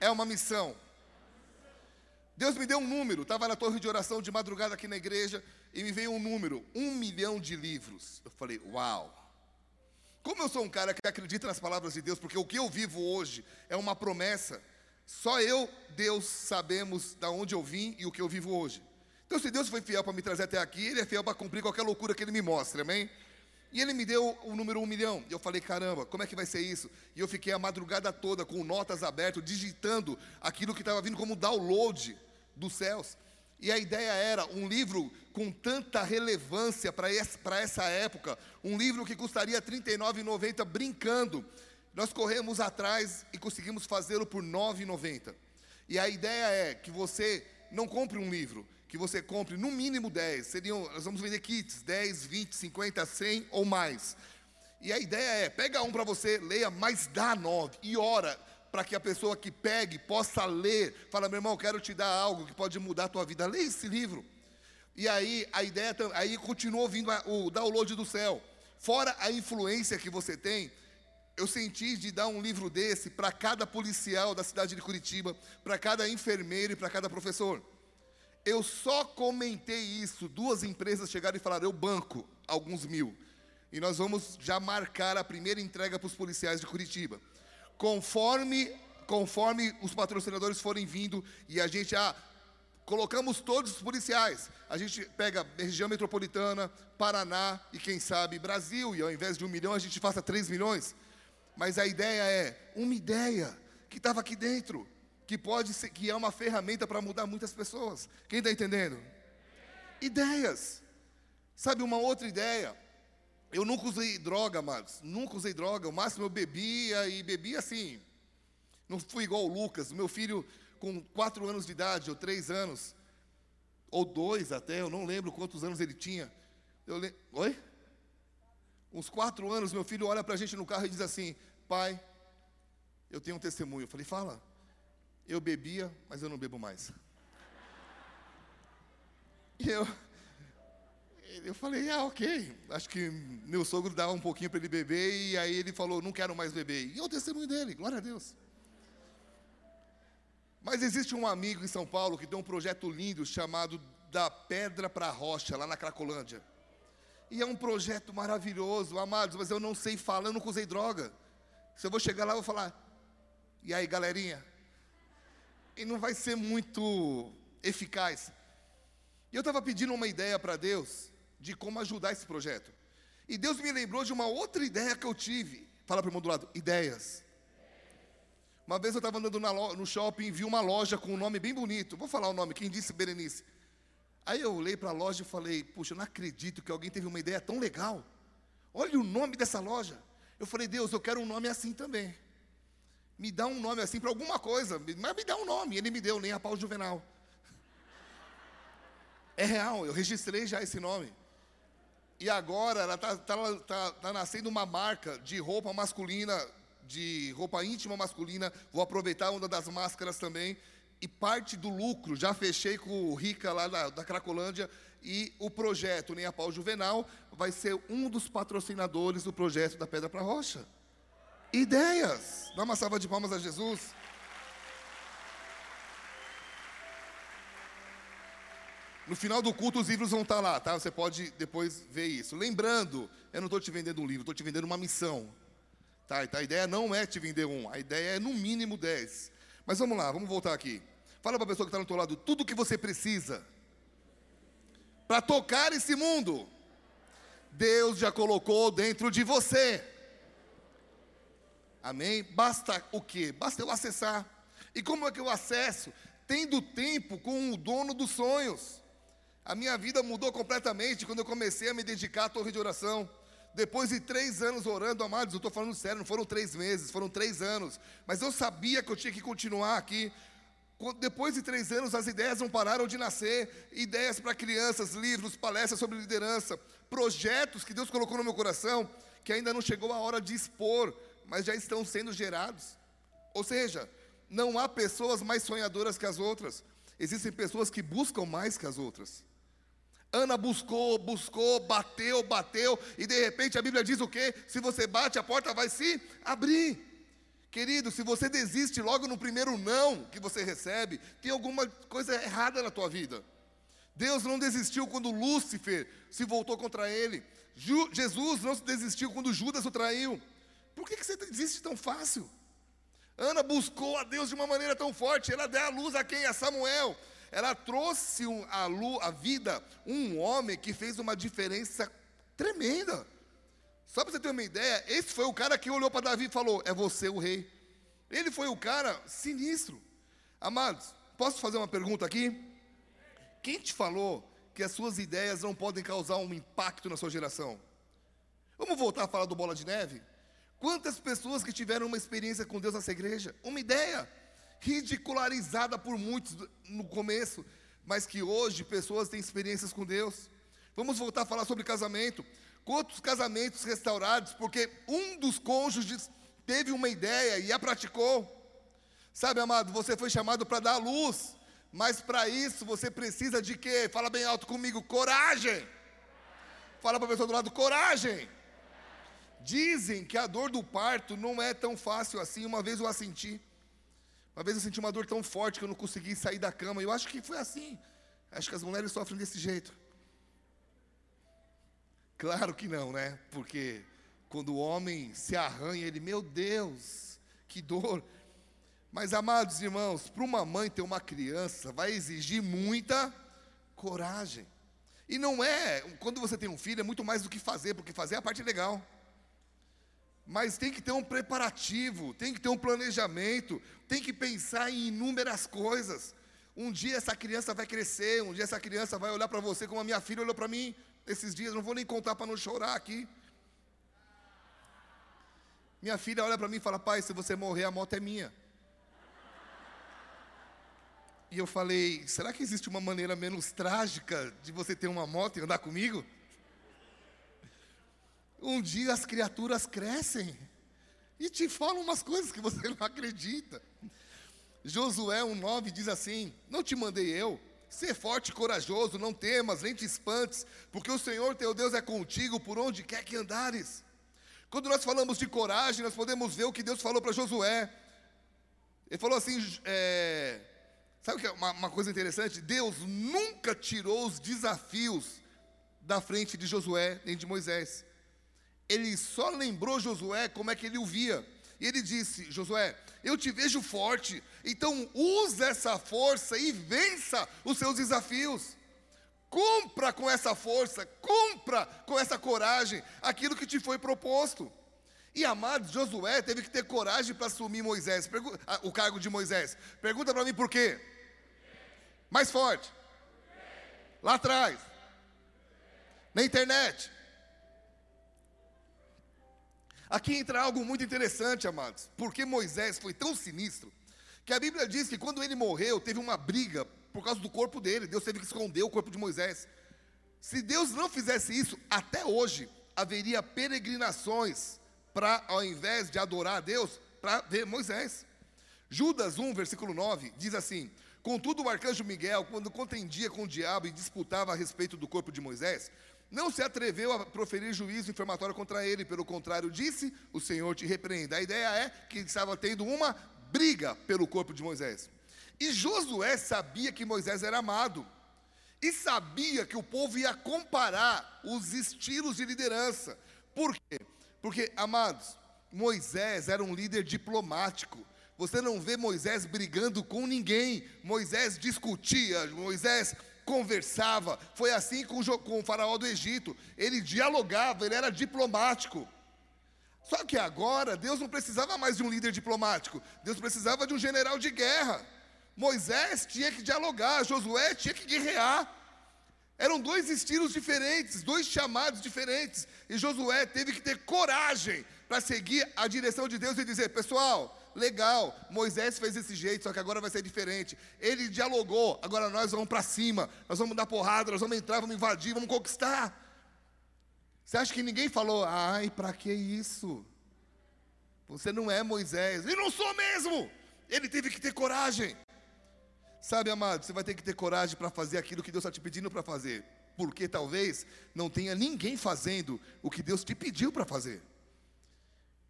é uma missão. Deus me deu um número, estava na torre de oração de madrugada aqui na igreja, e me veio um número, um milhão de livros. Eu falei, uau. Como eu sou um cara que acredita nas palavras de Deus, porque o que eu vivo hoje é uma promessa só eu, Deus, sabemos da onde eu vim e o que eu vivo hoje. Então, se Deus foi fiel para me trazer até aqui, Ele é fiel para cumprir qualquer loucura que Ele me mostre, amém? E Ele me deu o número um milhão. E eu falei, caramba, como é que vai ser isso? E eu fiquei a madrugada toda com notas abertas, digitando aquilo que estava vindo como download dos céus. E a ideia era um livro com tanta relevância para essa época, um livro que custaria R$ 39,90 brincando. Nós corremos atrás e conseguimos fazê-lo por R$ 9,90. E a ideia é que você não compre um livro, que você compre no mínimo 10. Seriam, nós vamos vender kits, 10, 20, 50, 100 ou mais. E a ideia é, pega um para você, leia, mas dá 9 e ora para que a pessoa que pegue possa ler. Fala, meu irmão, quero te dar algo que pode mudar a tua vida. Leia esse livro. E aí a ideia, aí continua vindo o download do céu. Fora a influência que você tem, eu senti de dar um livro desse para cada policial da cidade de Curitiba, para cada enfermeiro e para cada professor. Eu só comentei isso, duas empresas chegaram e falaram: eu banco alguns mil. E nós vamos já marcar a primeira entrega para os policiais de Curitiba. Conforme, conforme os patrocinadores forem vindo e a gente já colocamos todos os policiais. A gente pega região metropolitana, Paraná e quem sabe Brasil, e ao invés de um milhão a gente faça três milhões. Mas a ideia é uma ideia que estava aqui dentro, que pode ser, que é uma ferramenta para mudar muitas pessoas. Quem está entendendo? Ideias. Sabe uma outra ideia? Eu nunca usei droga, amados. Nunca usei droga. O máximo eu bebia e bebia assim. Não fui igual o Lucas. Meu filho, com quatro anos de idade, ou três anos, ou dois até, eu não lembro quantos anos ele tinha. Eu le... Oi? Uns quatro anos, meu filho olha para a gente no carro e diz assim: Pai, eu tenho um testemunho. Eu falei: Fala. Eu bebia, mas eu não bebo mais. E eu, eu falei: Ah, ok. Acho que meu sogro dava um pouquinho para ele beber, e aí ele falou: Não quero mais beber. E é o testemunho dele, glória a Deus. Mas existe um amigo em São Paulo que tem um projeto lindo chamado Da Pedra para a Rocha, lá na Cracolândia. E é um projeto maravilhoso, amados, mas eu não sei falar, eu não usei droga. Se eu vou chegar lá, eu vou falar, e aí, galerinha? E não vai ser muito eficaz. E eu estava pedindo uma ideia para Deus de como ajudar esse projeto. E Deus me lembrou de uma outra ideia que eu tive. Fala para o irmão do lado, ideias. Uma vez eu estava andando no shopping e vi uma loja com um nome bem bonito. Vou falar o nome, quem disse Berenice? Aí eu olhei para a loja e falei, puxa, eu não acredito que alguém teve uma ideia tão legal. Olha o nome dessa loja. Eu falei, Deus, eu quero um nome assim também. Me dá um nome assim para alguma coisa, mas me dá um nome. Ele me deu, nem a pau juvenal. É real, eu registrei já esse nome. E agora ela está tá, tá, tá nascendo uma marca de roupa masculina de roupa íntima masculina, vou aproveitar uma das máscaras também. E parte do lucro, já fechei com o Rica lá da, da Cracolândia, e o projeto Nem a Pau Juvenal vai ser um dos patrocinadores do projeto da Pedra para Rocha. Ideias! Dá uma salva de palmas a Jesus. No final do culto, os livros vão estar lá, tá? Você pode depois ver isso. Lembrando, eu não estou te vendendo um livro, estou te vendendo uma missão. Tá, então a ideia não é te vender um, a ideia é no mínimo 10. Mas vamos lá, vamos voltar aqui. Fala para a pessoa que está no teu lado, tudo que você precisa para tocar esse mundo, Deus já colocou dentro de você. Amém? Basta o quê? Basta eu acessar. E como é que eu acesso? Tendo tempo com o dono dos sonhos. A minha vida mudou completamente quando eu comecei a me dedicar à torre de oração. Depois de três anos orando, amados, eu estou falando sério, não foram três meses, foram três anos. Mas eu sabia que eu tinha que continuar aqui. Depois de três anos, as ideias não pararam de nascer. Ideias para crianças, livros, palestras sobre liderança, projetos que Deus colocou no meu coração, que ainda não chegou a hora de expor, mas já estão sendo gerados. Ou seja, não há pessoas mais sonhadoras que as outras. Existem pessoas que buscam mais que as outras. Ana buscou, buscou, bateu, bateu, e de repente a Bíblia diz o quê? Se você bate, a porta vai se abrir. Querido, se você desiste logo no primeiro não que você recebe, tem alguma coisa errada na tua vida. Deus não desistiu quando Lúcifer se voltou contra ele. Jesus não desistiu quando Judas o traiu. Por que, que você desiste tão fácil? Ana buscou a Deus de uma maneira tão forte, ela deu a luz a quem? A Samuel ela trouxe à a vida um homem que fez uma diferença tremenda. Só para você ter uma ideia, esse foi o cara que olhou para Davi e falou: É você o rei. Ele foi o cara sinistro. Amados, posso fazer uma pergunta aqui? Quem te falou que as suas ideias não podem causar um impacto na sua geração? Vamos voltar a falar do Bola de Neve? Quantas pessoas que tiveram uma experiência com Deus nessa igreja? Uma ideia ridicularizada por muitos no começo, mas que hoje pessoas têm experiências com Deus. Vamos voltar a falar sobre casamento. Quantos casamentos restaurados porque um dos cônjuges teve uma ideia e a praticou? Sabe, amado, você foi chamado para dar luz, mas para isso você precisa de quê? Fala bem alto comigo, coragem. Fala para a pessoa do lado, coragem. Dizem que a dor do parto não é tão fácil assim. Uma vez eu a senti. Uma vez eu senti uma dor tão forte que eu não consegui sair da cama. Eu acho que foi assim. Acho que as mulheres sofrem desse jeito. Claro que não, né? Porque quando o homem se arranha, ele, meu Deus, que dor. Mas, amados irmãos, para uma mãe ter uma criança vai exigir muita coragem. E não é, quando você tem um filho, é muito mais do que fazer, porque fazer é a parte legal. Mas tem que ter um preparativo, tem que ter um planejamento, tem que pensar em inúmeras coisas. Um dia essa criança vai crescer, um dia essa criança vai olhar para você como a minha filha olhou para mim esses dias, não vou nem contar para não chorar aqui. Minha filha olha para mim e fala: Pai, se você morrer, a moto é minha. E eu falei: será que existe uma maneira menos trágica de você ter uma moto e andar comigo? Um dia as criaturas crescem e te falam umas coisas que você não acredita. Josué 1,9 diz assim: Não te mandei eu, ser forte e corajoso, não temas, nem te espantes, porque o Senhor teu Deus é contigo por onde quer que andares. Quando nós falamos de coragem, nós podemos ver o que Deus falou para Josué. Ele falou assim: é, sabe que é uma, uma coisa interessante? Deus nunca tirou os desafios da frente de Josué nem de Moisés. Ele só lembrou Josué como é que ele o via. E ele disse: Josué, eu te vejo forte, então use essa força e vença os seus desafios. Cumpra com essa força, cumpra com essa coragem aquilo que te foi proposto. E amado, Josué teve que ter coragem para assumir Moisés, o cargo de Moisés. Pergunta para mim por quê? Mais forte. Lá atrás. Na internet. Aqui entra algo muito interessante, amados, porque Moisés foi tão sinistro que a Bíblia diz que quando ele morreu, teve uma briga por causa do corpo dele. Deus teve que esconder o corpo de Moisés. Se Deus não fizesse isso, até hoje haveria peregrinações para, ao invés de adorar a Deus, para ver Moisés. Judas 1, versículo 9, diz assim: Contudo, o arcanjo Miguel, quando contendia com o diabo e disputava a respeito do corpo de Moisés, não se atreveu a proferir juízo infamatório contra ele, pelo contrário, disse: O Senhor te repreenda. A ideia é que estava tendo uma briga pelo corpo de Moisés. E Josué sabia que Moisés era amado, e sabia que o povo ia comparar os estilos de liderança. Por quê? Porque, amados, Moisés era um líder diplomático. Você não vê Moisés brigando com ninguém. Moisés discutia, Moisés conversava. Foi assim com, o faraó do Egito. Ele dialogava, ele era diplomático. Só que agora Deus não precisava mais de um líder diplomático. Deus precisava de um general de guerra. Moisés tinha que dialogar, Josué tinha que guerrear. Eram dois estilos diferentes, dois chamados diferentes. E Josué teve que ter coragem para seguir a direção de Deus e dizer: pessoal, legal, Moisés fez desse jeito, só que agora vai ser diferente. Ele dialogou, agora nós vamos para cima, nós vamos dar porrada, nós vamos entrar, vamos invadir, vamos conquistar. Você acha que ninguém falou, ai, para que isso? Você não é Moisés, e não sou mesmo. Ele teve que ter coragem. Sabe, amado, você vai ter que ter coragem para fazer aquilo que Deus está te pedindo para fazer, porque talvez não tenha ninguém fazendo o que Deus te pediu para fazer.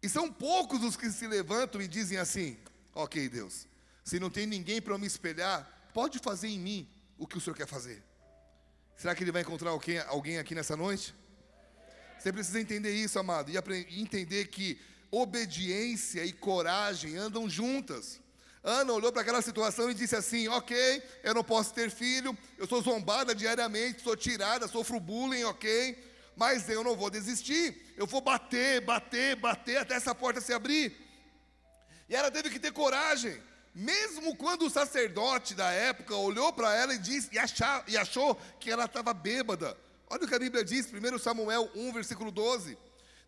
E são poucos os que se levantam e dizem assim: Ok, Deus, se não tem ninguém para me espelhar, pode fazer em mim o que o Senhor quer fazer. Será que ele vai encontrar alguém, alguém aqui nessa noite? Você precisa entender isso, amado, e entender que obediência e coragem andam juntas. Ana olhou para aquela situação e disse assim: Ok, eu não posso ter filho, eu sou zombada diariamente, sou tirada, sofro bullying, ok, mas eu não vou desistir, eu vou bater, bater, bater até essa porta se abrir. E ela teve que ter coragem, mesmo quando o sacerdote da época olhou para ela e, disse, e, achar, e achou que ela estava bêbada. Olha o que a Bíblia diz, 1 Samuel 1, versículo 12.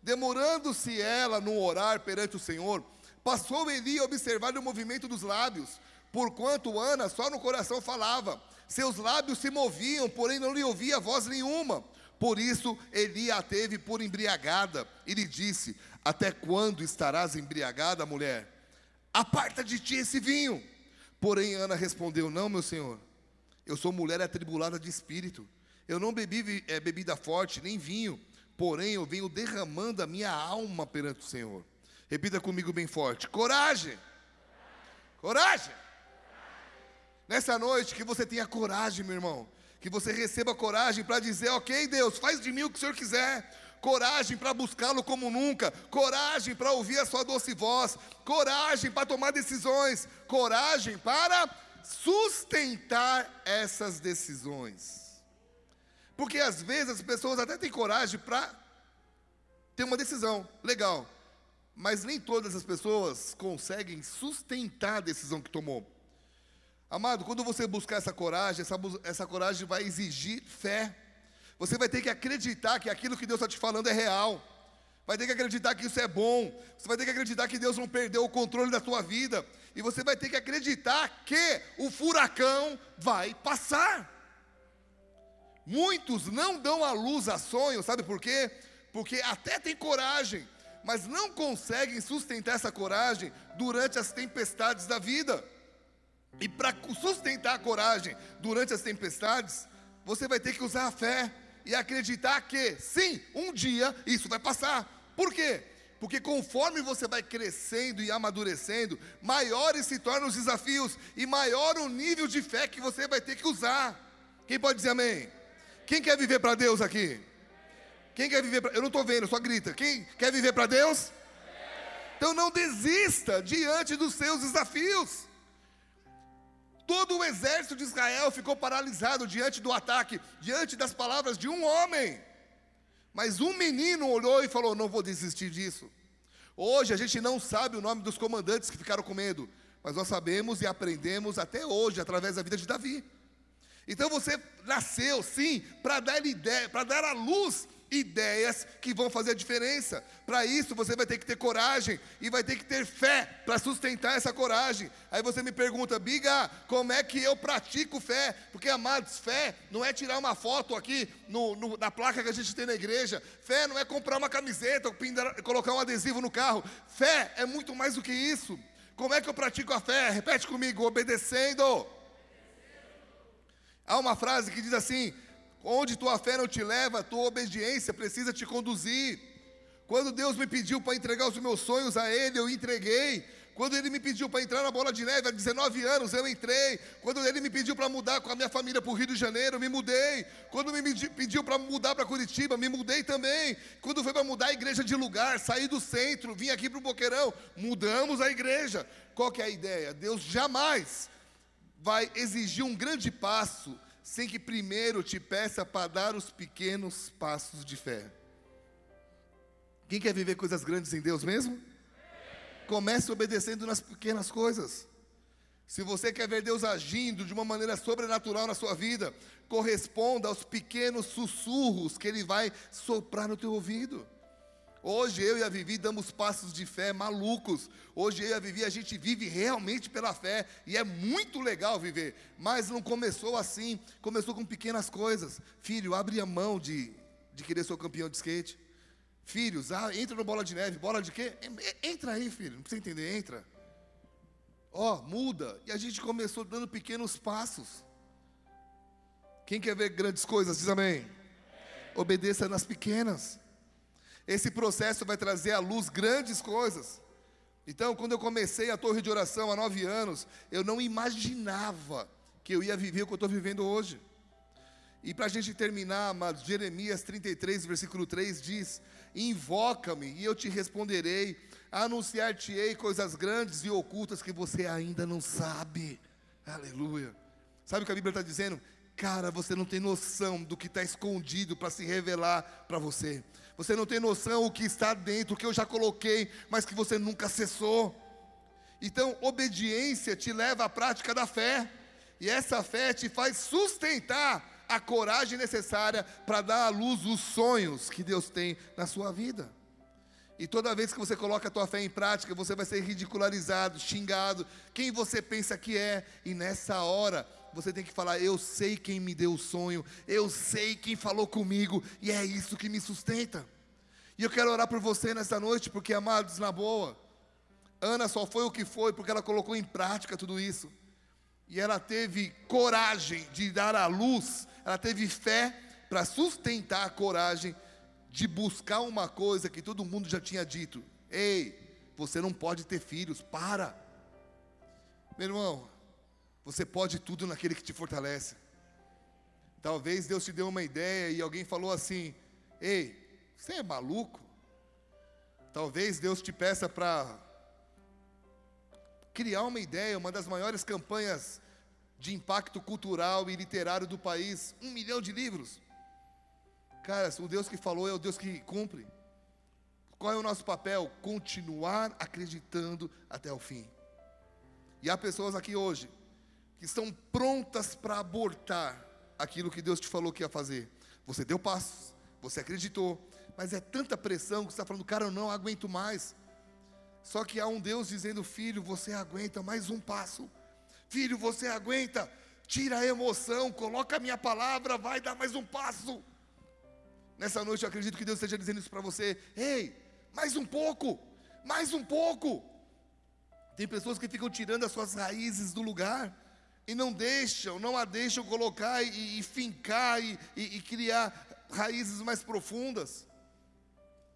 Demorando-se ela no orar perante o Senhor, passou Eli a observar o movimento dos lábios, porquanto Ana só no coração falava. Seus lábios se moviam, porém não lhe ouvia voz nenhuma. Por isso Eli a teve por embriagada e lhe disse: Até quando estarás embriagada, mulher? Aparta de ti esse vinho. Porém Ana respondeu: Não, meu senhor, eu sou mulher atribulada de espírito. Eu não bebi é, bebida forte, nem vinho, porém eu venho derramando a minha alma perante o Senhor. Repita comigo bem forte: coragem! Coragem! Nessa noite, que você tenha coragem, meu irmão que você receba coragem para dizer: Ok, Deus, faz de mim o que o Senhor quiser. Coragem para buscá-lo como nunca, coragem para ouvir a sua doce voz, coragem para tomar decisões, coragem para sustentar essas decisões. Porque às vezes as pessoas até têm coragem para ter uma decisão, legal, mas nem todas as pessoas conseguem sustentar a decisão que tomou. Amado, quando você buscar essa coragem, essa, essa coragem vai exigir fé. Você vai ter que acreditar que aquilo que Deus está te falando é real. vai ter que acreditar que isso é bom, você vai ter que acreditar que Deus não perdeu o controle da sua vida, e você vai ter que acreditar que o furacão vai passar. Muitos não dão a luz a sonhos, sabe por quê? Porque até tem coragem, mas não conseguem sustentar essa coragem durante as tempestades da vida. E para sustentar a coragem durante as tempestades, você vai ter que usar a fé e acreditar que, sim, um dia isso vai passar. Por quê? Porque conforme você vai crescendo e amadurecendo, maiores se tornam os desafios e maior o nível de fé que você vai ter que usar. Quem pode dizer amém? Quem quer viver para Deus aqui? Quem quer viver para Eu não estou vendo, só grita. Quem quer viver para Deus? Então não desista diante dos seus desafios. Todo o exército de Israel ficou paralisado diante do ataque, diante das palavras de um homem. Mas um menino olhou e falou: Não vou desistir disso. Hoje a gente não sabe o nome dos comandantes que ficaram com medo, mas nós sabemos e aprendemos até hoje através da vida de Davi. Então você nasceu, sim, para dar ideia, para dar a luz ideias que vão fazer a diferença. Para isso você vai ter que ter coragem e vai ter que ter fé para sustentar essa coragem. Aí você me pergunta, Biga, como é que eu pratico fé? Porque, amados, fé não é tirar uma foto aqui no, no, na placa que a gente tem na igreja. Fé não é comprar uma camiseta, pindar, colocar um adesivo no carro. Fé é muito mais do que isso. Como é que eu pratico a fé? Repete comigo, obedecendo. Há uma frase que diz assim: Onde tua fé não te leva, tua obediência precisa te conduzir. Quando Deus me pediu para entregar os meus sonhos a Ele, eu entreguei. Quando Ele me pediu para entrar na bola de neve há 19 anos, eu entrei. Quando Ele me pediu para mudar com a minha família para o Rio de Janeiro, eu me mudei. Quando me pediu para mudar para Curitiba, me mudei também. Quando foi para mudar a igreja de lugar, saí do centro, vim aqui para o Boqueirão, mudamos a igreja. Qual que é a ideia? Deus jamais vai exigir um grande passo sem que primeiro te peça para dar os pequenos passos de fé. Quem quer viver coisas grandes em Deus mesmo? Comece obedecendo nas pequenas coisas. Se você quer ver Deus agindo de uma maneira sobrenatural na sua vida, corresponda aos pequenos sussurros que Ele vai soprar no teu ouvido. Hoje eu e a Vivi damos passos de fé malucos. Hoje eu e a Vivi a gente vive realmente pela fé e é muito legal viver. Mas não começou assim, começou com pequenas coisas. Filho, abre a mão de, de querer ser o campeão de skate. Filhos, ah, entra no bola de neve. Bola de quê? Entra aí, filho. Não precisa entender, entra. Ó, oh, muda. E a gente começou dando pequenos passos. Quem quer ver grandes coisas, diz amém. Obedeça nas pequenas. Esse processo vai trazer à luz grandes coisas. Então, quando eu comecei a torre de oração há nove anos, eu não imaginava que eu ia viver o que eu estou vivendo hoje. E para a gente terminar, amados, Jeremias 33, versículo 3 diz: Invoca-me e eu te responderei, anunciar-te-ei coisas grandes e ocultas que você ainda não sabe. Aleluia. Sabe o que a Bíblia está dizendo? Cara, você não tem noção do que está escondido para se revelar para você. Você não tem noção o que está dentro, o que eu já coloquei, mas que você nunca acessou. Então, obediência te leva à prática da fé, e essa fé te faz sustentar a coragem necessária para dar à luz os sonhos que Deus tem na sua vida. E toda vez que você coloca a tua fé em prática, você vai ser ridicularizado, xingado, quem você pensa que é, e nessa hora você tem que falar: Eu sei quem me deu o sonho, eu sei quem falou comigo, e é isso que me sustenta. E eu quero orar por você nessa noite, porque, amados, na boa, Ana só foi o que foi porque ela colocou em prática tudo isso. E ela teve coragem de dar à luz, ela teve fé para sustentar a coragem de buscar uma coisa que todo mundo já tinha dito: Ei, você não pode ter filhos, para. Meu irmão, você pode tudo naquele que te fortalece. Talvez Deus te deu uma ideia e alguém falou assim: Ei, você é maluco? Talvez Deus te peça para criar uma ideia, uma das maiores campanhas de impacto cultural e literário do país um milhão de livros. Cara, o Deus que falou é o Deus que cumpre. Qual é o nosso papel? Continuar acreditando até o fim. E há pessoas aqui hoje que estão prontas para abortar aquilo que Deus te falou que ia fazer. Você deu passos, você acreditou, mas é tanta pressão que você está falando, cara, eu não aguento mais. Só que há um Deus dizendo, filho, você aguenta mais um passo. Filho, você aguenta, tira a emoção, coloca a minha palavra, vai dar mais um passo. Nessa noite eu acredito que Deus esteja dizendo isso para você. Ei, mais um pouco, mais um pouco. Tem pessoas que ficam tirando as suas raízes do lugar e não deixam, não a deixam colocar e, e fincar e, e, e criar raízes mais profundas.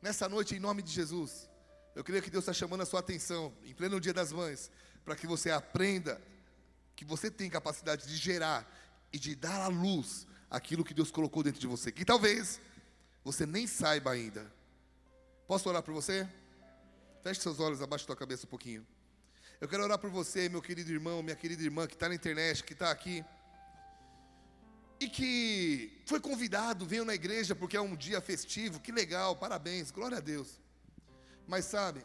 Nessa noite, em nome de Jesus, eu creio que Deus está chamando a sua atenção, em pleno Dia das Mães, para que você aprenda que você tem capacidade de gerar e de dar à luz aquilo que Deus colocou dentro de você, que talvez você nem saiba ainda. Posso orar por você? Feche seus olhos abaixo da tua cabeça um pouquinho. Eu quero orar por você, meu querido irmão, minha querida irmã que está na internet, que está aqui. E que foi convidado, veio na igreja porque é um dia festivo, que legal, parabéns, glória a Deus. Mas sabe,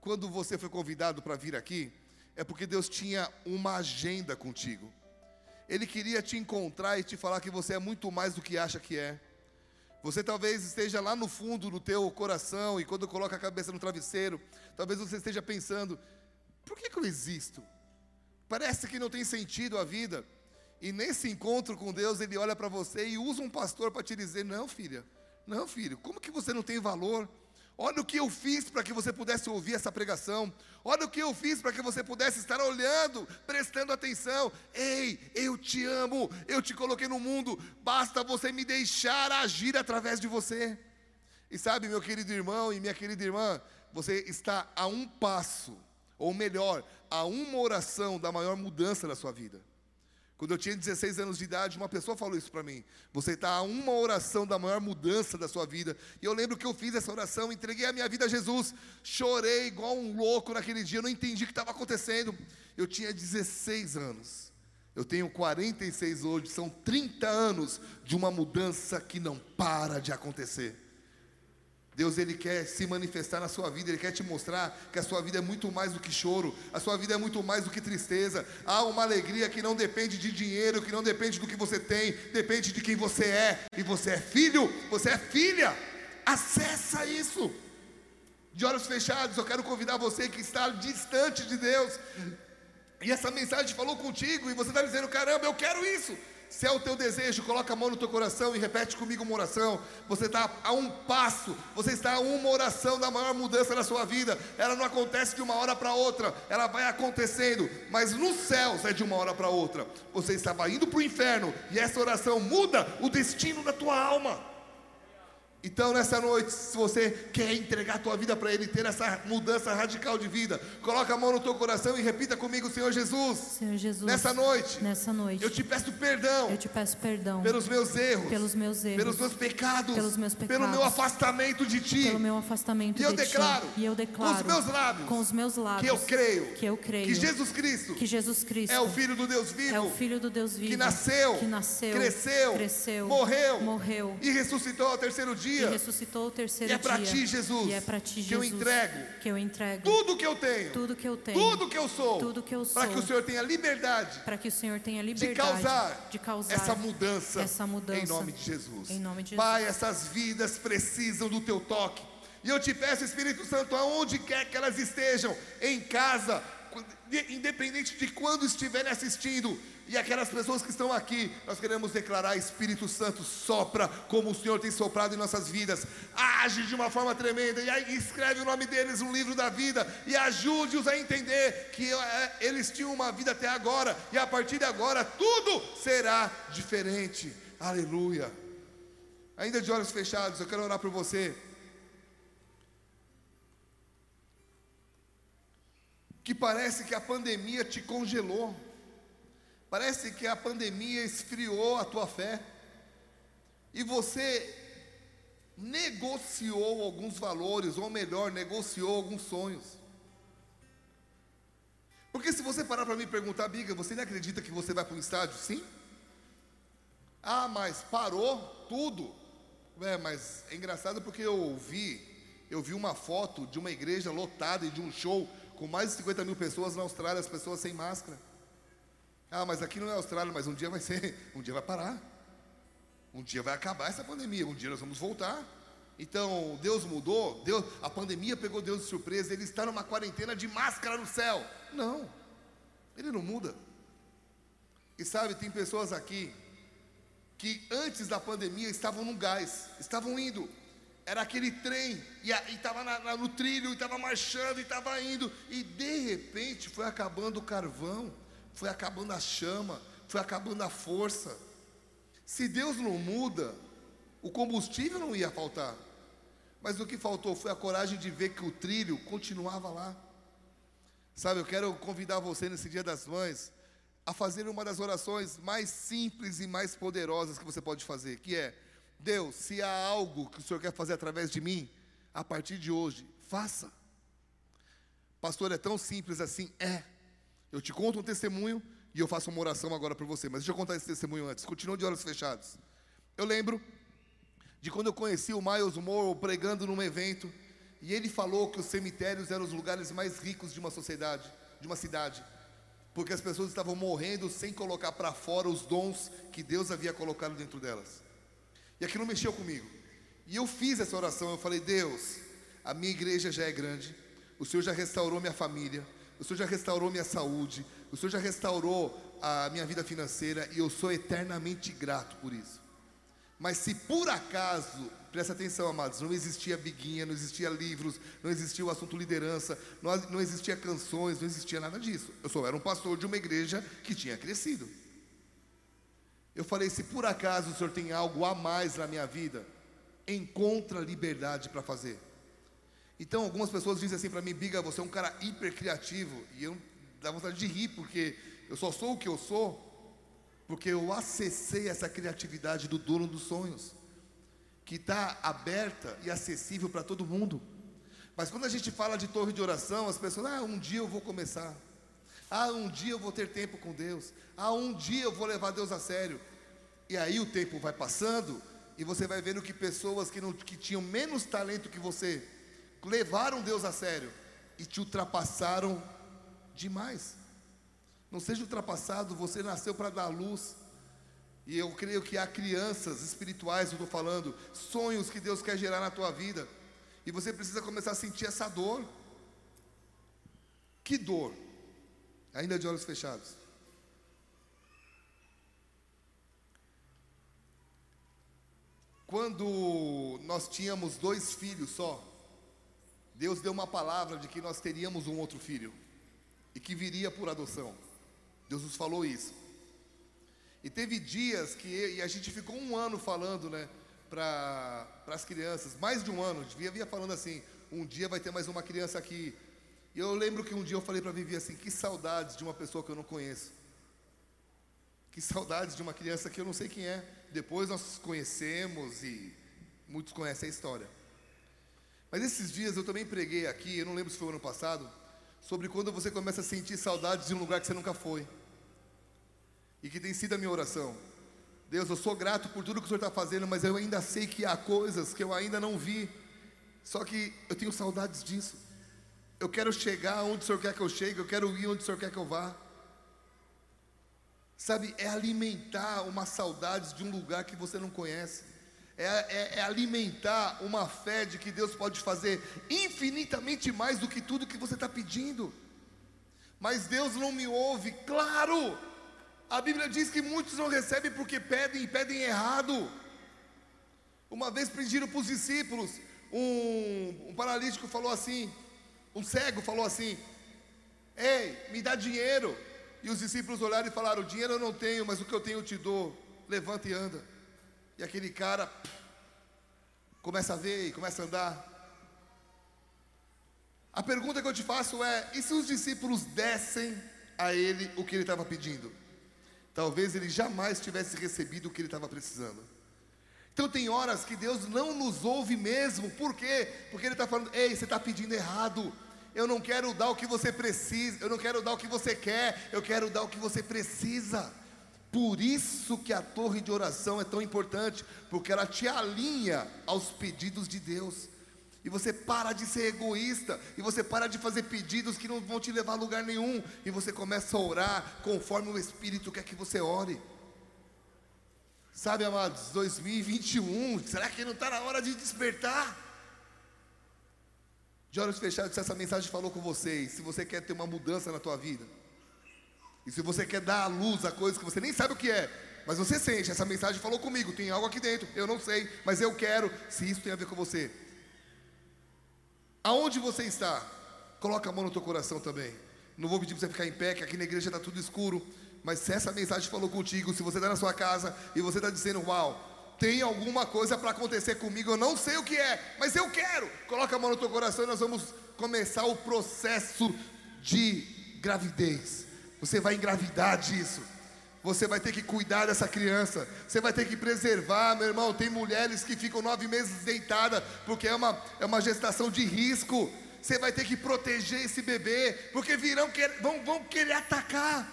quando você foi convidado para vir aqui, é porque Deus tinha uma agenda contigo. Ele queria te encontrar e te falar que você é muito mais do que acha que é. Você talvez esteja lá no fundo do teu coração e quando coloca a cabeça no travesseiro, talvez você esteja pensando: por que, que eu existo? Parece que não tem sentido a vida. E nesse encontro com Deus, Ele olha para você e usa um pastor para te dizer: Não, filha, não, filho, como que você não tem valor? Olha o que eu fiz para que você pudesse ouvir essa pregação. Olha o que eu fiz para que você pudesse estar olhando, prestando atenção. Ei, eu te amo, eu te coloquei no mundo, basta você me deixar agir através de você. E sabe, meu querido irmão e minha querida irmã, você está a um passo ou melhor, a uma oração da maior mudança na sua vida. Quando eu tinha 16 anos de idade, uma pessoa falou isso para mim. Você está a uma oração da maior mudança da sua vida. E eu lembro que eu fiz essa oração, entreguei a minha vida a Jesus. Chorei igual um louco naquele dia, eu não entendi o que estava acontecendo. Eu tinha 16 anos. Eu tenho 46 hoje, são 30 anos de uma mudança que não para de acontecer. Deus ele quer se manifestar na sua vida, ele quer te mostrar que a sua vida é muito mais do que choro, a sua vida é muito mais do que tristeza. Há uma alegria que não depende de dinheiro, que não depende do que você tem, depende de quem você é. E você é filho, você é filha. Acessa isso. De olhos fechados, eu quero convidar você que está distante de Deus. E essa mensagem falou contigo e você está dizendo: "Caramba, eu quero isso". Se é o teu desejo, coloca a mão no teu coração e repete comigo uma oração. Você está a um passo, você está a uma oração da maior mudança na sua vida. Ela não acontece de uma hora para outra, ela vai acontecendo, mas nos céus é de uma hora para outra. Você estava indo para o inferno e essa oração muda o destino da tua alma. Então, nessa noite, se você quer entregar a tua vida para Ele, ter essa mudança radical de vida, coloca a mão no teu coração e repita comigo, Senhor Jesus. Senhor Jesus. Nessa noite. Nessa noite. Eu te peço perdão. Eu te peço perdão. Pelos meus erros. Pelos meus erros. Pelos meus pecados. Pelos meus pecados. Pelo meu afastamento de Ti. Pelo meu afastamento e eu de declaro, Ti. E eu declaro. Com os meus lábios. Com os meus lábios. Que eu creio. Que eu creio. Que Jesus Cristo. Que Jesus Cristo. É o Filho do Deus vivo. É o Filho do Deus vivo. Que nasceu. Que nasceu. Cresceu. Cresceu. Morreu. Morreu. E ressuscitou ao terceiro dia. E ressuscitou terceiro e é para dia. ti, Jesus, e é para ti, Jesus, que eu entrego, que eu entrego tudo que eu tenho, tudo que eu tenho, tudo que eu sou, tudo que eu sou, para que o Senhor tenha liberdade, para que o Senhor tenha liberdade de causar, de causar essa mudança, essa mudança, em nome de Jesus. Em nome de Jesus. Pai, essas vidas precisam do teu toque. E eu te peço, Espírito Santo, aonde quer que elas estejam, em casa, independente de quando estiverem assistindo, e aquelas pessoas que estão aqui, nós queremos declarar: Espírito Santo, sopra como o Senhor tem soprado em nossas vidas, age de uma forma tremenda, e aí escreve o nome deles no livro da vida, e ajude-os a entender que é, eles tinham uma vida até agora, e a partir de agora tudo será diferente. Aleluia. Ainda de olhos fechados, eu quero orar por você. Que parece que a pandemia te congelou. Parece que a pandemia esfriou a tua fé e você negociou alguns valores, ou melhor, negociou alguns sonhos. Porque se você parar para me perguntar, Biga, você não acredita que você vai para um estádio? Sim. Ah, mas parou tudo. É, mas é engraçado porque eu ouvi, eu vi uma foto de uma igreja lotada e de um show com mais de 50 mil pessoas na Austrália, as pessoas sem máscara. Ah, mas aqui não é Austrália, mas um dia vai ser, um dia vai parar. Um dia vai acabar essa pandemia, um dia nós vamos voltar. Então, Deus mudou, Deus, a pandemia pegou Deus de surpresa, ele está numa quarentena de máscara no céu. Não, ele não muda. E sabe, tem pessoas aqui que antes da pandemia estavam no gás, estavam indo. Era aquele trem, e estava no trilho, e estava marchando, e estava indo, e de repente foi acabando o carvão, foi acabando a chama, foi acabando a força. Se Deus não muda, o combustível não ia faltar. Mas o que faltou foi a coragem de ver que o trilho continuava lá. Sabe, eu quero convidar você nesse Dia das Mães a fazer uma das orações mais simples e mais poderosas que você pode fazer, que é: Deus, se há algo que o Senhor quer fazer através de mim, a partir de hoje, faça. Pastor, é tão simples assim? É. Eu te conto um testemunho e eu faço uma oração agora para você, mas deixa eu contar esse testemunho antes. Continua de olhos fechados. Eu lembro de quando eu conheci o Miles Moore pregando num evento, e ele falou que os cemitérios eram os lugares mais ricos de uma sociedade, de uma cidade porque as pessoas estavam morrendo sem colocar para fora os dons que Deus havia colocado dentro delas. E aquilo mexeu comigo. E eu fiz essa oração, eu falei: Deus, a minha igreja já é grande, o Senhor já restaurou minha família, o Senhor já restaurou minha saúde, o Senhor já restaurou a minha vida financeira e eu sou eternamente grato por isso. Mas se por acaso, presta atenção, amados, não existia biguinha, não existia livros, não existia o assunto liderança, não, não existia canções, não existia nada disso. Eu só era um pastor de uma igreja que tinha crescido. Eu falei: se por acaso o Senhor tem algo a mais na minha vida, encontra liberdade para fazer. Então, algumas pessoas dizem assim para mim: Biga, você é um cara hiper criativo. E eu dá vontade de rir, porque eu só sou o que eu sou porque eu acessei essa criatividade do dono dos sonhos, que está aberta e acessível para todo mundo. Mas quando a gente fala de torre de oração, as pessoas, ah, um dia eu vou começar. Ah, um dia eu vou ter tempo com Deus. Ah, um dia eu vou levar Deus a sério. E aí o tempo vai passando e você vai vendo que pessoas que, não, que tinham menos talento que você levaram Deus a sério e te ultrapassaram demais. Não seja ultrapassado, você nasceu para dar luz. E eu creio que há crianças espirituais, eu estou falando, sonhos que Deus quer gerar na tua vida. E você precisa começar a sentir essa dor. Que dor? Ainda de olhos fechados. Quando nós tínhamos dois filhos só, Deus deu uma palavra de que nós teríamos um outro filho e que viria por adoção. Deus nos falou isso. E teve dias que e a gente ficou um ano falando, né, para as crianças, mais de um ano, a gente via falando assim: um dia vai ter mais uma criança aqui. E eu lembro que um dia eu falei para Vivi assim: que saudades de uma pessoa que eu não conheço. Que saudades de uma criança que eu não sei quem é. Depois nós conhecemos e muitos conhecem a história. Mas esses dias eu também preguei aqui, eu não lembro se foi ano passado, sobre quando você começa a sentir saudades de um lugar que você nunca foi. E que tem sido a minha oração. Deus, eu sou grato por tudo que o Senhor está fazendo, mas eu ainda sei que há coisas que eu ainda não vi. Só que eu tenho saudades disso. Eu quero chegar onde o Senhor quer que eu chegue, eu quero ir onde o Senhor quer que eu vá. Sabe, é alimentar uma saudade de um lugar que você não conhece é, é, é, alimentar uma fé de que Deus pode fazer infinitamente mais do que tudo que você está pedindo. Mas Deus não me ouve, claro. A Bíblia diz que muitos não recebem porque pedem e pedem errado. Uma vez pediram para os discípulos, um, um paralítico falou assim, um cego falou assim: Ei, me dá dinheiro. E os discípulos olharam e falaram: Dinheiro eu não tenho, mas o que eu tenho eu te dou. Levanta e anda. E aquele cara começa a ver e começa a andar. A pergunta que eu te faço é: e se os discípulos dessem a ele o que ele estava pedindo? Talvez ele jamais tivesse recebido o que ele estava precisando. Então tem horas que Deus não nos ouve mesmo, por quê? Porque Ele está falando, ei, você está pedindo errado. Eu não quero dar o que você precisa, eu não quero dar o que você quer, eu quero dar o que você precisa. Por isso que a torre de oração é tão importante, porque ela te alinha aos pedidos de Deus. E você para de ser egoísta, e você para de fazer pedidos que não vão te levar a lugar nenhum, e você começa a orar conforme o Espírito quer que você ore. Sabe, amados, 2021, será que não está na hora de despertar? De olhos fechados, se essa mensagem falou com vocês, se você quer ter uma mudança na tua vida, e se você quer dar à luz a coisas que você nem sabe o que é, mas você sente, essa mensagem falou comigo, tem algo aqui dentro, eu não sei, mas eu quero, se isso tem a ver com você. Aonde você está? Coloca a mão no teu coração também. Não vou pedir para você ficar em pé, que aqui na igreja está tudo escuro. Mas se essa mensagem falou contigo, se você está na sua casa e você está dizendo, uau, tem alguma coisa para acontecer comigo, eu não sei o que é, mas eu quero. Coloca a mão no teu coração e nós vamos começar o processo de gravidez. Você vai engravidar disso. Você vai ter que cuidar dessa criança. Você vai ter que preservar, meu irmão. Tem mulheres que ficam nove meses deitadas porque é uma, é uma gestação de risco. Você vai ter que proteger esse bebê, porque virão vão, vão querer atacar.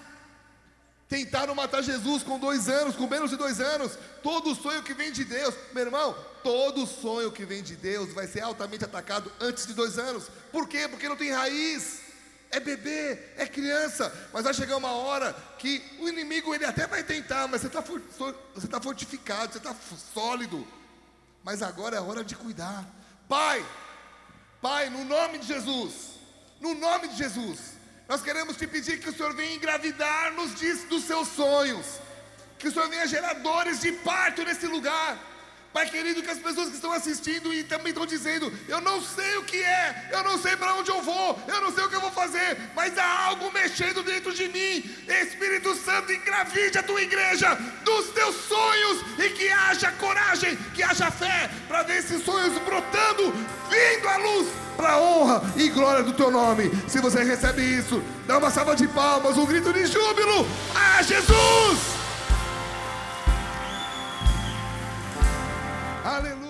Tentaram matar Jesus com dois anos, com menos de dois anos. Todo sonho que vem de Deus, meu irmão, todo sonho que vem de Deus vai ser altamente atacado antes de dois anos. Por quê? Porque não tem raiz. É bebê, é criança, mas vai chegar uma hora que o inimigo ele até vai tentar, mas você está você tá fortificado, você está sólido. Mas agora é hora de cuidar. Pai, Pai, no nome de Jesus, no nome de Jesus, nós queremos te pedir que o Senhor venha engravidar-nos dos seus sonhos, que o Senhor venha gerar dores de parto nesse lugar. Pai querido, que as pessoas que estão assistindo e também estão dizendo: Eu não sei o que é, eu não sei para onde eu vou, eu não sei o que eu vou fazer, mas há algo mexendo dentro de mim. Espírito Santo, engravide a tua igreja dos teus sonhos e que haja coragem, que haja fé para ver esses sonhos brotando, vindo à luz para a honra e glória do teu nome. Se você recebe isso, dá uma salva de palmas, um grito de júbilo a Jesus! Aleluia!